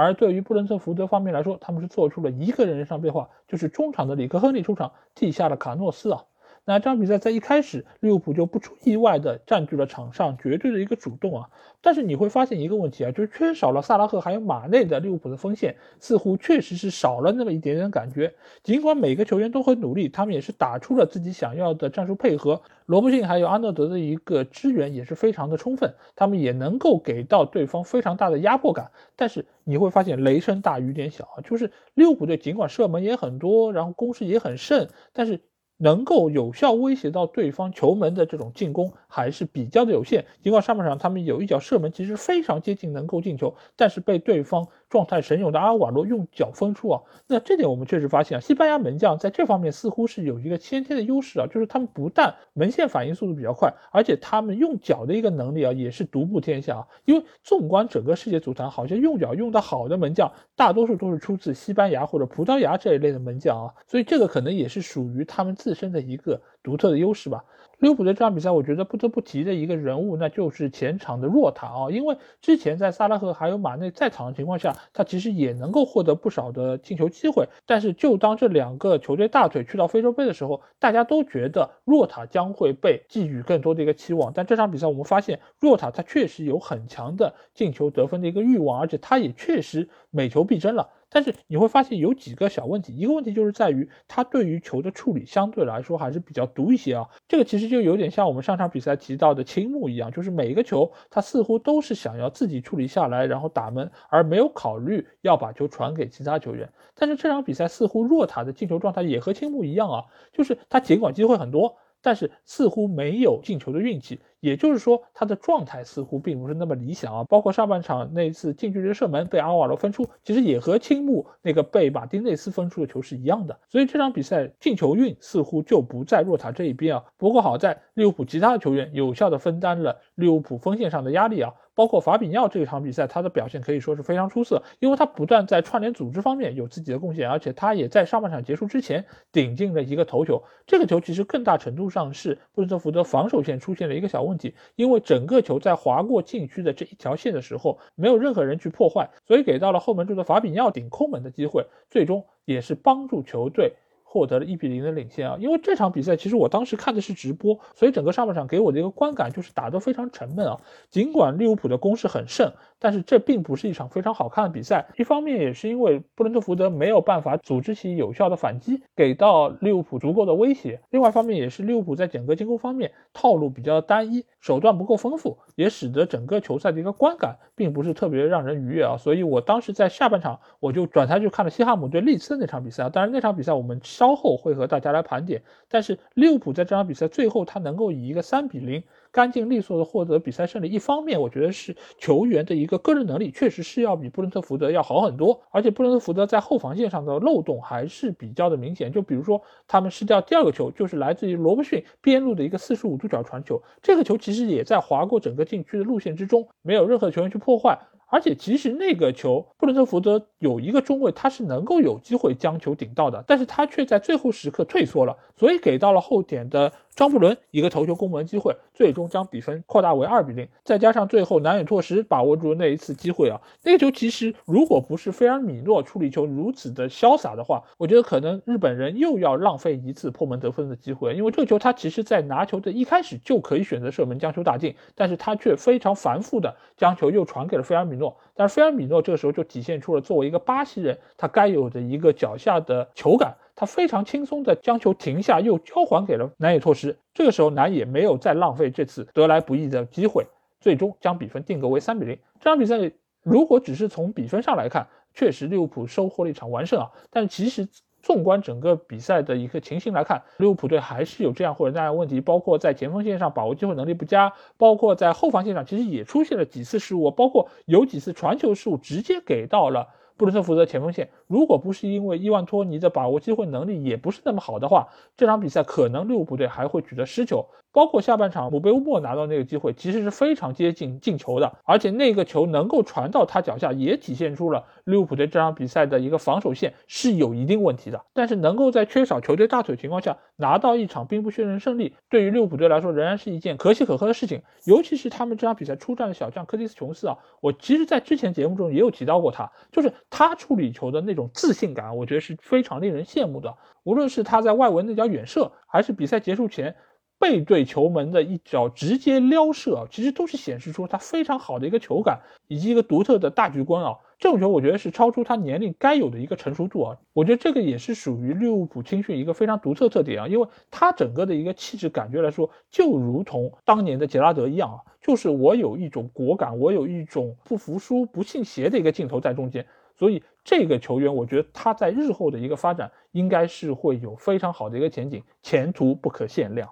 而对于布伦特福德方面来说，他们是做出了一个人上变化，就是中场的里克亨利出场替下了卡诺斯啊。那这场比赛在一开始，利物浦就不出意外的占据了场上绝对的一个主动啊。但是你会发现一个问题啊，就是缺少了萨拉赫还有马内的利物浦的锋线，似乎确实是少了那么一点点感觉。尽管每个球员都很努力，他们也是打出了自己想要的战术配合。罗伯逊还有阿诺德的一个支援也是非常的充分，他们也能够给到对方非常大的压迫感。但是你会发现雷声大雨点小啊，就是利物浦队尽管射门也很多，然后攻势也很盛，但是。能够有效威胁到对方球门的这种进攻还是比较的有限。尽管上半场他们有一脚射门，其实非常接近能够进球，但是被对方状态神勇的阿尔瓦罗用脚封出啊。那这点我们确实发现啊，西班牙门将在这方面似乎是有一个先天的优势啊，就是他们不但门线反应速度比较快，而且他们用脚的一个能力啊也是独步天下啊。因为纵观整个世界足坛，好像用脚用得好的门将，大多数都是出自西班牙或者葡萄牙这一类的门将啊。所以这个可能也是属于他们。自身的一个独特的优势吧。利物浦的这场比赛，我觉得不得不提的一个人物，那就是前场的若塔啊。因为之前在萨拉赫还有马内在场的情况下，他其实也能够获得不少的进球机会。但是，就当这两个球队大腿去到非洲杯的时候，大家都觉得若塔将会被寄予更多的一个期望。但这场比赛，我们发现若塔他确实有很强的进球得分的一个欲望，而且他也确实每球必争了。但是你会发现有几个小问题，一个问题就是在于他对于球的处理相对来说还是比较毒一些啊。这个其实就有点像我们上场比赛提到的青木一样，就是每一个球他似乎都是想要自己处理下来，然后打门，而没有考虑要把球传给其他球员。但是这场比赛似乎若塔的进球状态也和青木一样啊，就是他尽管机会很多。但是似乎没有进球的运气，也就是说他的状态似乎并不是那么理想啊。包括上半场那次近距离射门被阿瓦罗分出，其实也和青木那个被马丁内斯分出的球是一样的。所以这场比赛进球运似乎就不在若塔这一边啊。不过好在利物浦其他的球员有效的分担了利物浦锋线上的压力啊。包括法比尼奥这一场比赛，他的表现可以说是非常出色，因为他不断在串联组织方面有自己的贡献，而且他也在上半场结束之前顶进了一个头球。这个球其实更大程度上是布伦特福德防守线出现了一个小问题，因为整个球在划过禁区的这一条线的时候，没有任何人去破坏，所以给到了后门柱的法比尼奥顶空门的机会，最终也是帮助球队。获得了一比零的领先啊！因为这场比赛其实我当时看的是直播，所以整个上半场给我的一个观感就是打得非常沉闷啊。尽管利物浦的攻势很盛，但是这并不是一场非常好看的比赛。一方面也是因为布伦特福德没有办法组织起有效的反击，给到利物浦足够的威胁；另外一方面也是利物浦在整个进攻方面套路比较单一，手段不够丰富，也使得整个球赛的一个观感并不是特别让人愉悦啊。所以我当时在下半场我就转台去看了西汉姆对利兹的那场比赛啊。当然那场比赛我们。稍后会和大家来盘点。但是利物浦在这场比赛最后，他能够以一个三比零干净利索的获得比赛胜利，一方面我觉得是球员的一个个人能力确实是要比布伦特福德要好很多，而且布伦特福德在后防线上的漏洞还是比较的明显。就比如说他们失掉第二个球，就是来自于罗伯逊边路的一个四十五度角传球，这个球其实也在划过整个禁区的路线之中，没有任何球员去破坏。而且其实那个球，布伦特福德有一个中卫，他是能够有机会将球顶到的，但是他却在最后时刻退缩了，所以给到了后点的。张伯伦一个头球攻门机会，最终将比分扩大为二比零。再加上最后南野拓实把握住那一次机会啊，那个球其实如果不是菲尔米诺处理球如此的潇洒的话，我觉得可能日本人又要浪费一次破门得分的机会。因为这个球他其实在拿球的一开始就可以选择射门将球打进，但是他却非常繁复的将球又传给了菲尔米诺。但是菲尔米诺这个时候就体现出了作为一个巴西人他该有的一个脚下的球感。他非常轻松的将球停下，又交还给了南野拓实。这个时候，南野没有再浪费这次得来不易的机会，最终将比分定格为三比零。这场比赛如果只是从比分上来看，确实利物浦收获了一场完胜啊。但其实纵观整个比赛的一个情形来看，利物浦队还是有这样或者那样问题，包括在前锋线上把握机会能力不佳，包括在后防线上其实也出现了几次失误，包括有几次传球失误直接给到了。布伦特福德前锋线，如果不是因为伊万托尼的把握机会能力也不是那么好的话，这场比赛可能利物浦队还会取得失球。包括下半场姆贝乌莫拿到那个机会，其实是非常接近进球的，而且那个球能够传到他脚下，也体现出了利物浦队这场比赛的一个防守线是有一定问题的。但是能够在缺少球队大腿情况下拿到一场兵不血刃胜利，对于利物浦队来说仍然是一件可喜可贺的事情。尤其是他们这场比赛出战的小将科蒂斯琼斯啊，我其实在之前节目中也有提到过他，就是他处理球的那种自信感，我觉得是非常令人羡慕的。无论是他在外围那脚远射，还是比赛结束前。背对球门的一脚直接撩射，其实都是显示出他非常好的一个球感以及一个独特的大局观啊。这种球我觉得是超出他年龄该有的一个成熟度啊。我觉得这个也是属于利物浦青训一个非常独特特点啊，因为他整个的一个气质感觉来说，就如同当年的杰拉德一样啊，就是我有一种果敢，我有一种不服输、不信邪的一个劲头在中间。所以这个球员，我觉得他在日后的一个发展应该是会有非常好的一个前景，前途不可限量。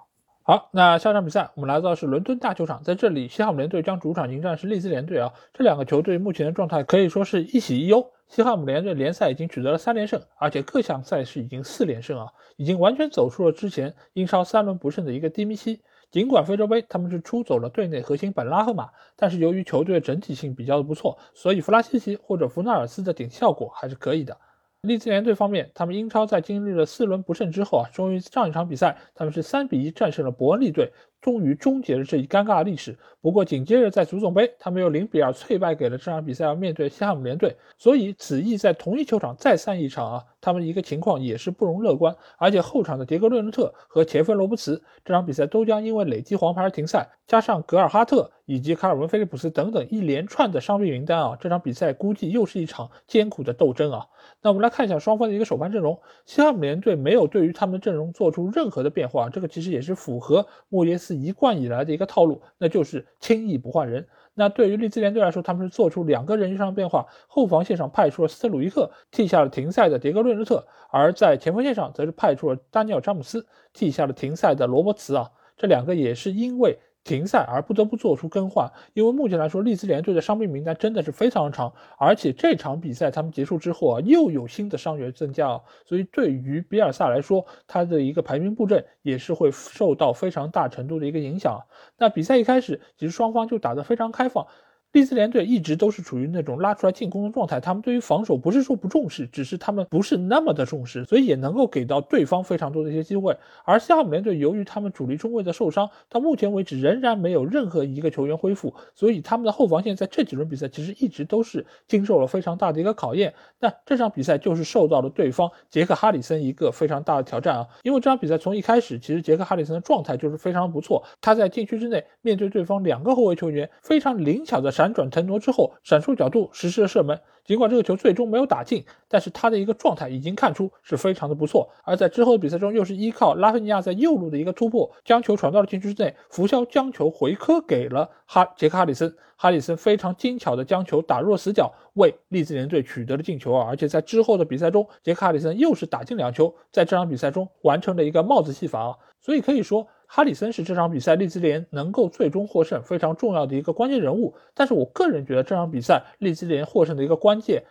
好，那下场比赛我们来到是伦敦大球场，在这里西汉姆联队将主场迎战是利兹联队啊。这两个球队目前的状态可以说是一喜一忧。西汉姆联队联赛已经取得了三连胜，而且各项赛事已经四连胜啊，已经完全走出了之前英超三轮不胜的一个低迷期。尽管非洲杯他们是出走了队内核心本拉赫马，但是由于球队整体性比较的不错，所以弗拉西奇或者弗纳尔斯的顶效果还是可以的。利兹联队方面，他们英超在经历了四轮不胜之后啊，终于上一场比赛他们是三比一战胜了伯恩利队。终于终结了这一尴尬的历史。不过紧接着在足总杯，他们又零比二脆败给了这场比赛要面对西汉姆联队。所以此役在同一球场再赛一场啊，他们一个情况也是不容乐观。而且后场的迭戈·略伦特和前锋罗伯茨这场比赛都将因为累积黄牌而停赛，加上格尔哈特以及卡尔文·菲利普斯等等一连串的伤病名单啊，这场比赛估计又是一场艰苦的斗争啊。那我们来看一下双方的一个首发阵容，西汉姆联队没有对于他们的阵容做出任何的变化，这个其实也是符合莫耶斯。一贯以来的一个套路，那就是轻易不换人。那对于利兹联队来说，他们是做出两个人员上的变化，后防线上派出了斯特鲁伊克，替下了停赛的迭戈·瑞恩特；而在前锋线上，则是派出了丹尼尔·詹姆斯，替下了停赛的罗伯茨啊。这两个也是因为。停赛而不得不做出更换，因为目前来说，利兹联队的伤病名单真的是非常长，而且这场比赛他们结束之后啊，又有新的伤员增加啊，所以对于比尔萨来说，他的一个排兵布阵也是会受到非常大程度的一个影响。那比赛一开始，其实双方就打得非常开放。利兹联队一直都是处于那种拉出来进攻的状态，他们对于防守不是说不重视，只是他们不是那么的重视，所以也能够给到对方非常多的一些机会。而西汉姆联队由于他们主力中卫的受伤，到目前为止仍然没有任何一个球员恢复，所以他们的后防线在这几轮比赛其实一直都是经受了非常大的一个考验。那这场比赛就是受到了对方杰克哈里森一个非常大的挑战啊，因为这场比赛从一开始其实杰克哈里森的状态就是非常不错，他在禁区之内面对对方两个后卫球员，非常灵巧的。闪转腾挪之后，闪出角度实施了射门。尽管这个球最终没有打进，但是他的一个状态已经看出是非常的不错。而在之后的比赛中，又是依靠拉菲尼亚在右路的一个突破，将球传到了禁区之内，福肖将球回磕给了哈杰克哈里森。哈里森非常精巧的将球打入了死角，为利兹联队取得了进球啊！而且在之后的比赛中，杰克哈里森又是打进两球，在这场比赛中完成了一个帽子戏法啊！所以可以说。哈里森是这场比赛利兹联能够最终获胜非常重要的一个关键人物，但是我个人觉得这场比赛利兹联获胜的一个关键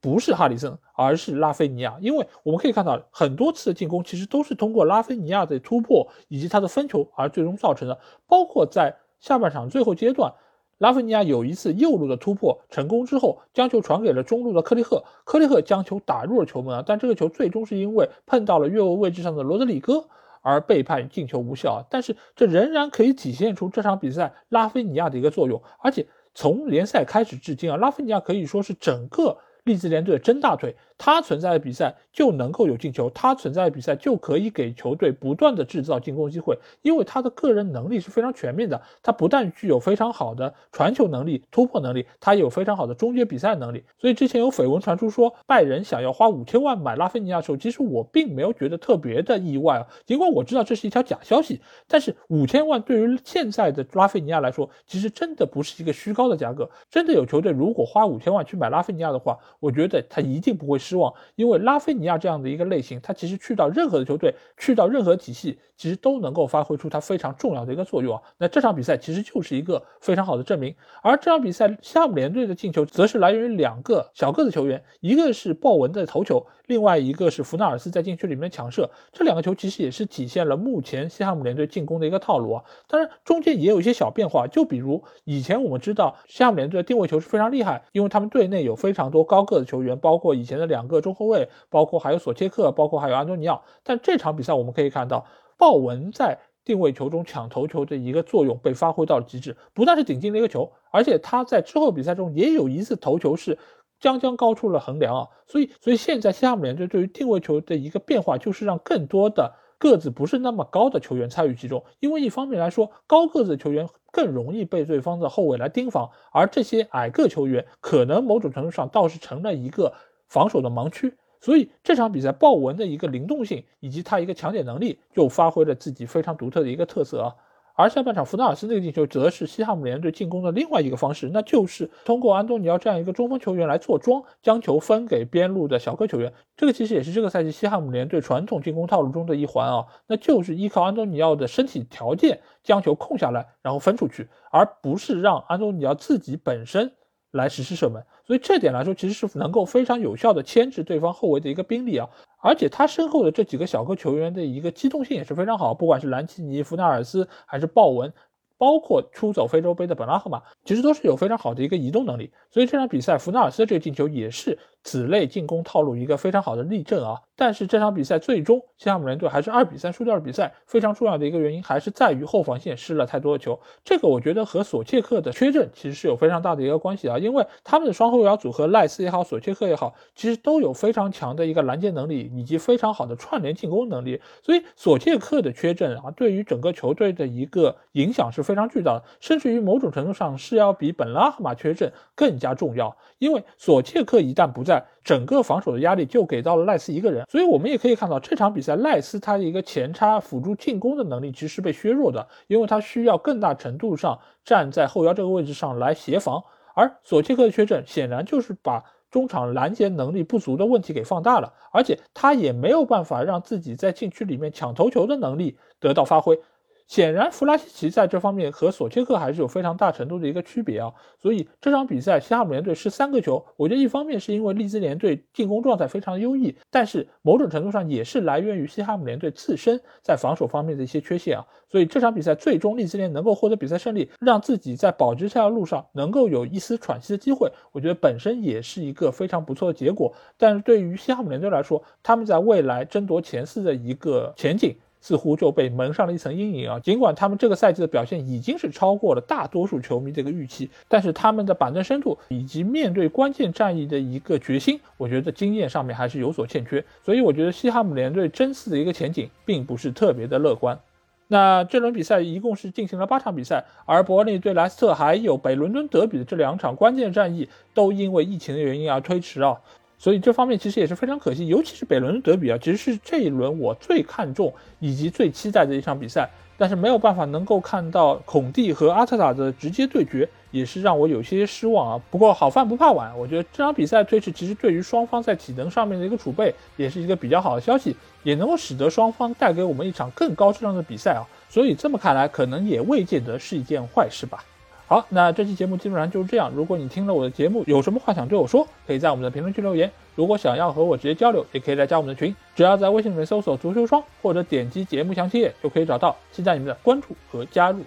不是哈里森，而是拉菲尼亚，因为我们可以看到很多次的进攻其实都是通过拉菲尼亚的突破以及他的分球而最终造成的，包括在下半场最后阶段，拉菲尼亚有一次右路的突破成功之后，将球传给了中路的克利赫，克利赫将球打入了球门啊，但这个球最终是因为碰到了越位位置上的罗德里戈。而被判进球无效，但是这仍然可以体现出这场比赛拉菲尼亚的一个作用，而且从联赛开始至今啊，拉菲尼亚可以说是整个利兹联队的真大腿。他存在的比赛就能够有进球，他存在的比赛就可以给球队不断的制造进攻机会，因为他的个人能力是非常全面的。他不但具有非常好的传球能力、突破能力，他有非常好的终结比赛能力。所以之前有绯闻传出说拜仁想要花五千万买拉菲尼亚的时候，其实我并没有觉得特别的意外啊。尽管我知道这是一条假消息，但是五千万对于现在的拉菲尼亚来说，其实真的不是一个虚高的价格。真的有球队如果花五千万去买拉菲尼亚的话，我觉得他一定不会失望，因为拉菲尼亚这样的一个类型，他其实去到任何的球队，去到任何体系，其实都能够发挥出他非常重要的一个作用啊。那这场比赛其实就是一个非常好的证明。而这场比赛，西汉姆联队的进球则是来源于两个小个子球员，一个是鲍文的头球，另外一个是弗纳尔斯在禁区里面抢射。这两个球其实也是体现了目前西汉姆联队进攻的一个套路啊。当然，中间也有一些小变化，就比如以前我们知道西汉姆联队的定位球是非常厉害，因为他们队内有非常多高个子球员，包括以前的两个中后卫。包括还有索切克，包括还有安东尼奥，但这场比赛我们可以看到，鲍文在定位球中抢头球的一个作用被发挥到了极致，不但是顶进了一个球，而且他在之后比赛中也有一次头球是将将高出了横梁啊，所以所以现在西汉姆联队对于定位球的一个变化就是让更多的个子不是那么高的球员参与其中，因为一方面来说，高个子球员更容易被对方的后卫来盯防，而这些矮个球员可能某种程度上倒是成了一个防守的盲区。所以这场比赛，鲍文的一个灵动性以及他一个抢点能力，就发挥了自己非常独特的一个特色啊。而下半场，福纳尔斯那个进球，则是西汉姆联队进攻的另外一个方式，那就是通过安东尼奥这样一个中锋球员来做庄，将球分给边路的小个球员。这个其实也是这个赛季西汉姆联队传统进攻套路中的一环啊，那就是依靠安东尼奥的身体条件将球控下来，然后分出去，而不是让安东尼奥自己本身。来实施射门，所以这点来说，其实是能够非常有效的牵制对方后卫的一个兵力啊，而且他身后的这几个小个球员的一个机动性也是非常好，不管是兰奇尼、弗纳尔斯还是鲍文。包括出走非洲杯的本拉赫马，其实都是有非常好的一个移动能力，所以这场比赛弗纳尔斯这个进球也是此类进攻套路一个非常好的例证啊。但是这场比赛最终西汉姆联队还是二比三输掉了比赛，非常重要的一个原因还是在于后防线失了太多的球，这个我觉得和索切克的缺阵其实是有非常大的一个关系啊，因为他们的双后腰组合赖斯也好，索切克也好，其实都有非常强的一个拦截能力以及非常好的串联进攻能力，所以索切克的缺阵啊，对于整个球队的一个影响是。非常巨大的，甚至于某种程度上是要比本拉赫马缺阵更加重要。因为索切克一旦不在，整个防守的压力就给到了赖斯一个人。所以我们也可以看到，这场比赛赖斯他的一个前插辅助进攻的能力其实是被削弱的，因为他需要更大程度上站在后腰这个位置上来协防。而索切克的缺阵显然就是把中场拦截能力不足的问题给放大了，而且他也没有办法让自己在禁区里面抢头球的能力得到发挥。显然，弗拉西奇在这方面和索切克还是有非常大程度的一个区别啊。所以这场比赛，西汉姆联队失三个球，我觉得一方面是因为利兹联队进攻状态非常优异，但是某种程度上也是来源于西汉姆联队自身在防守方面的一些缺陷啊。所以这场比赛最终利兹联能够获得比赛胜利，让自己在保级赛的路上能够有一丝喘息的机会，我觉得本身也是一个非常不错的结果。但是对于西汉姆联队来说，他们在未来争夺前四的一个前景。似乎就被蒙上了一层阴影啊！尽管他们这个赛季的表现已经是超过了大多数球迷的一个预期，但是他们的板凳深度以及面对关键战役的一个决心，我觉得经验上面还是有所欠缺。所以我觉得西汉姆联队争四的一个前景并不是特别的乐观。那这轮比赛一共是进行了八场比赛，而伯利对莱斯特还有北伦敦德比的这两场关键战役都因为疫情的原因而推迟啊，所以这方面其实也是非常可惜。尤其是北伦敦德比啊，其实是这一轮我最看重以及最期待的一场比赛。但是没有办法能够看到孔蒂和阿特塔的直接对决，也是让我有些失望啊。不过好饭不怕晚，我觉得这场比赛推迟其实对于双方在体能上面的一个储备，也是一个比较好的消息，也能够使得双方带给我们一场更高质量的比赛啊。所以这么看来，可能也未见得是一件坏事吧。好，那这期节目基本上就是这样。如果你听了我的节目，有什么话想对我说，可以在我们的评论区留言。如果想要和我直接交流，也可以来加我们的群，只要在微信里面搜索“足球双”或者点击节目详情页就可以找到。期待你们的关注和加入。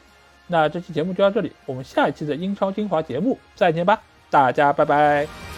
那这期节目就到这里，我们下一期的英超精华节目再见吧，大家拜拜。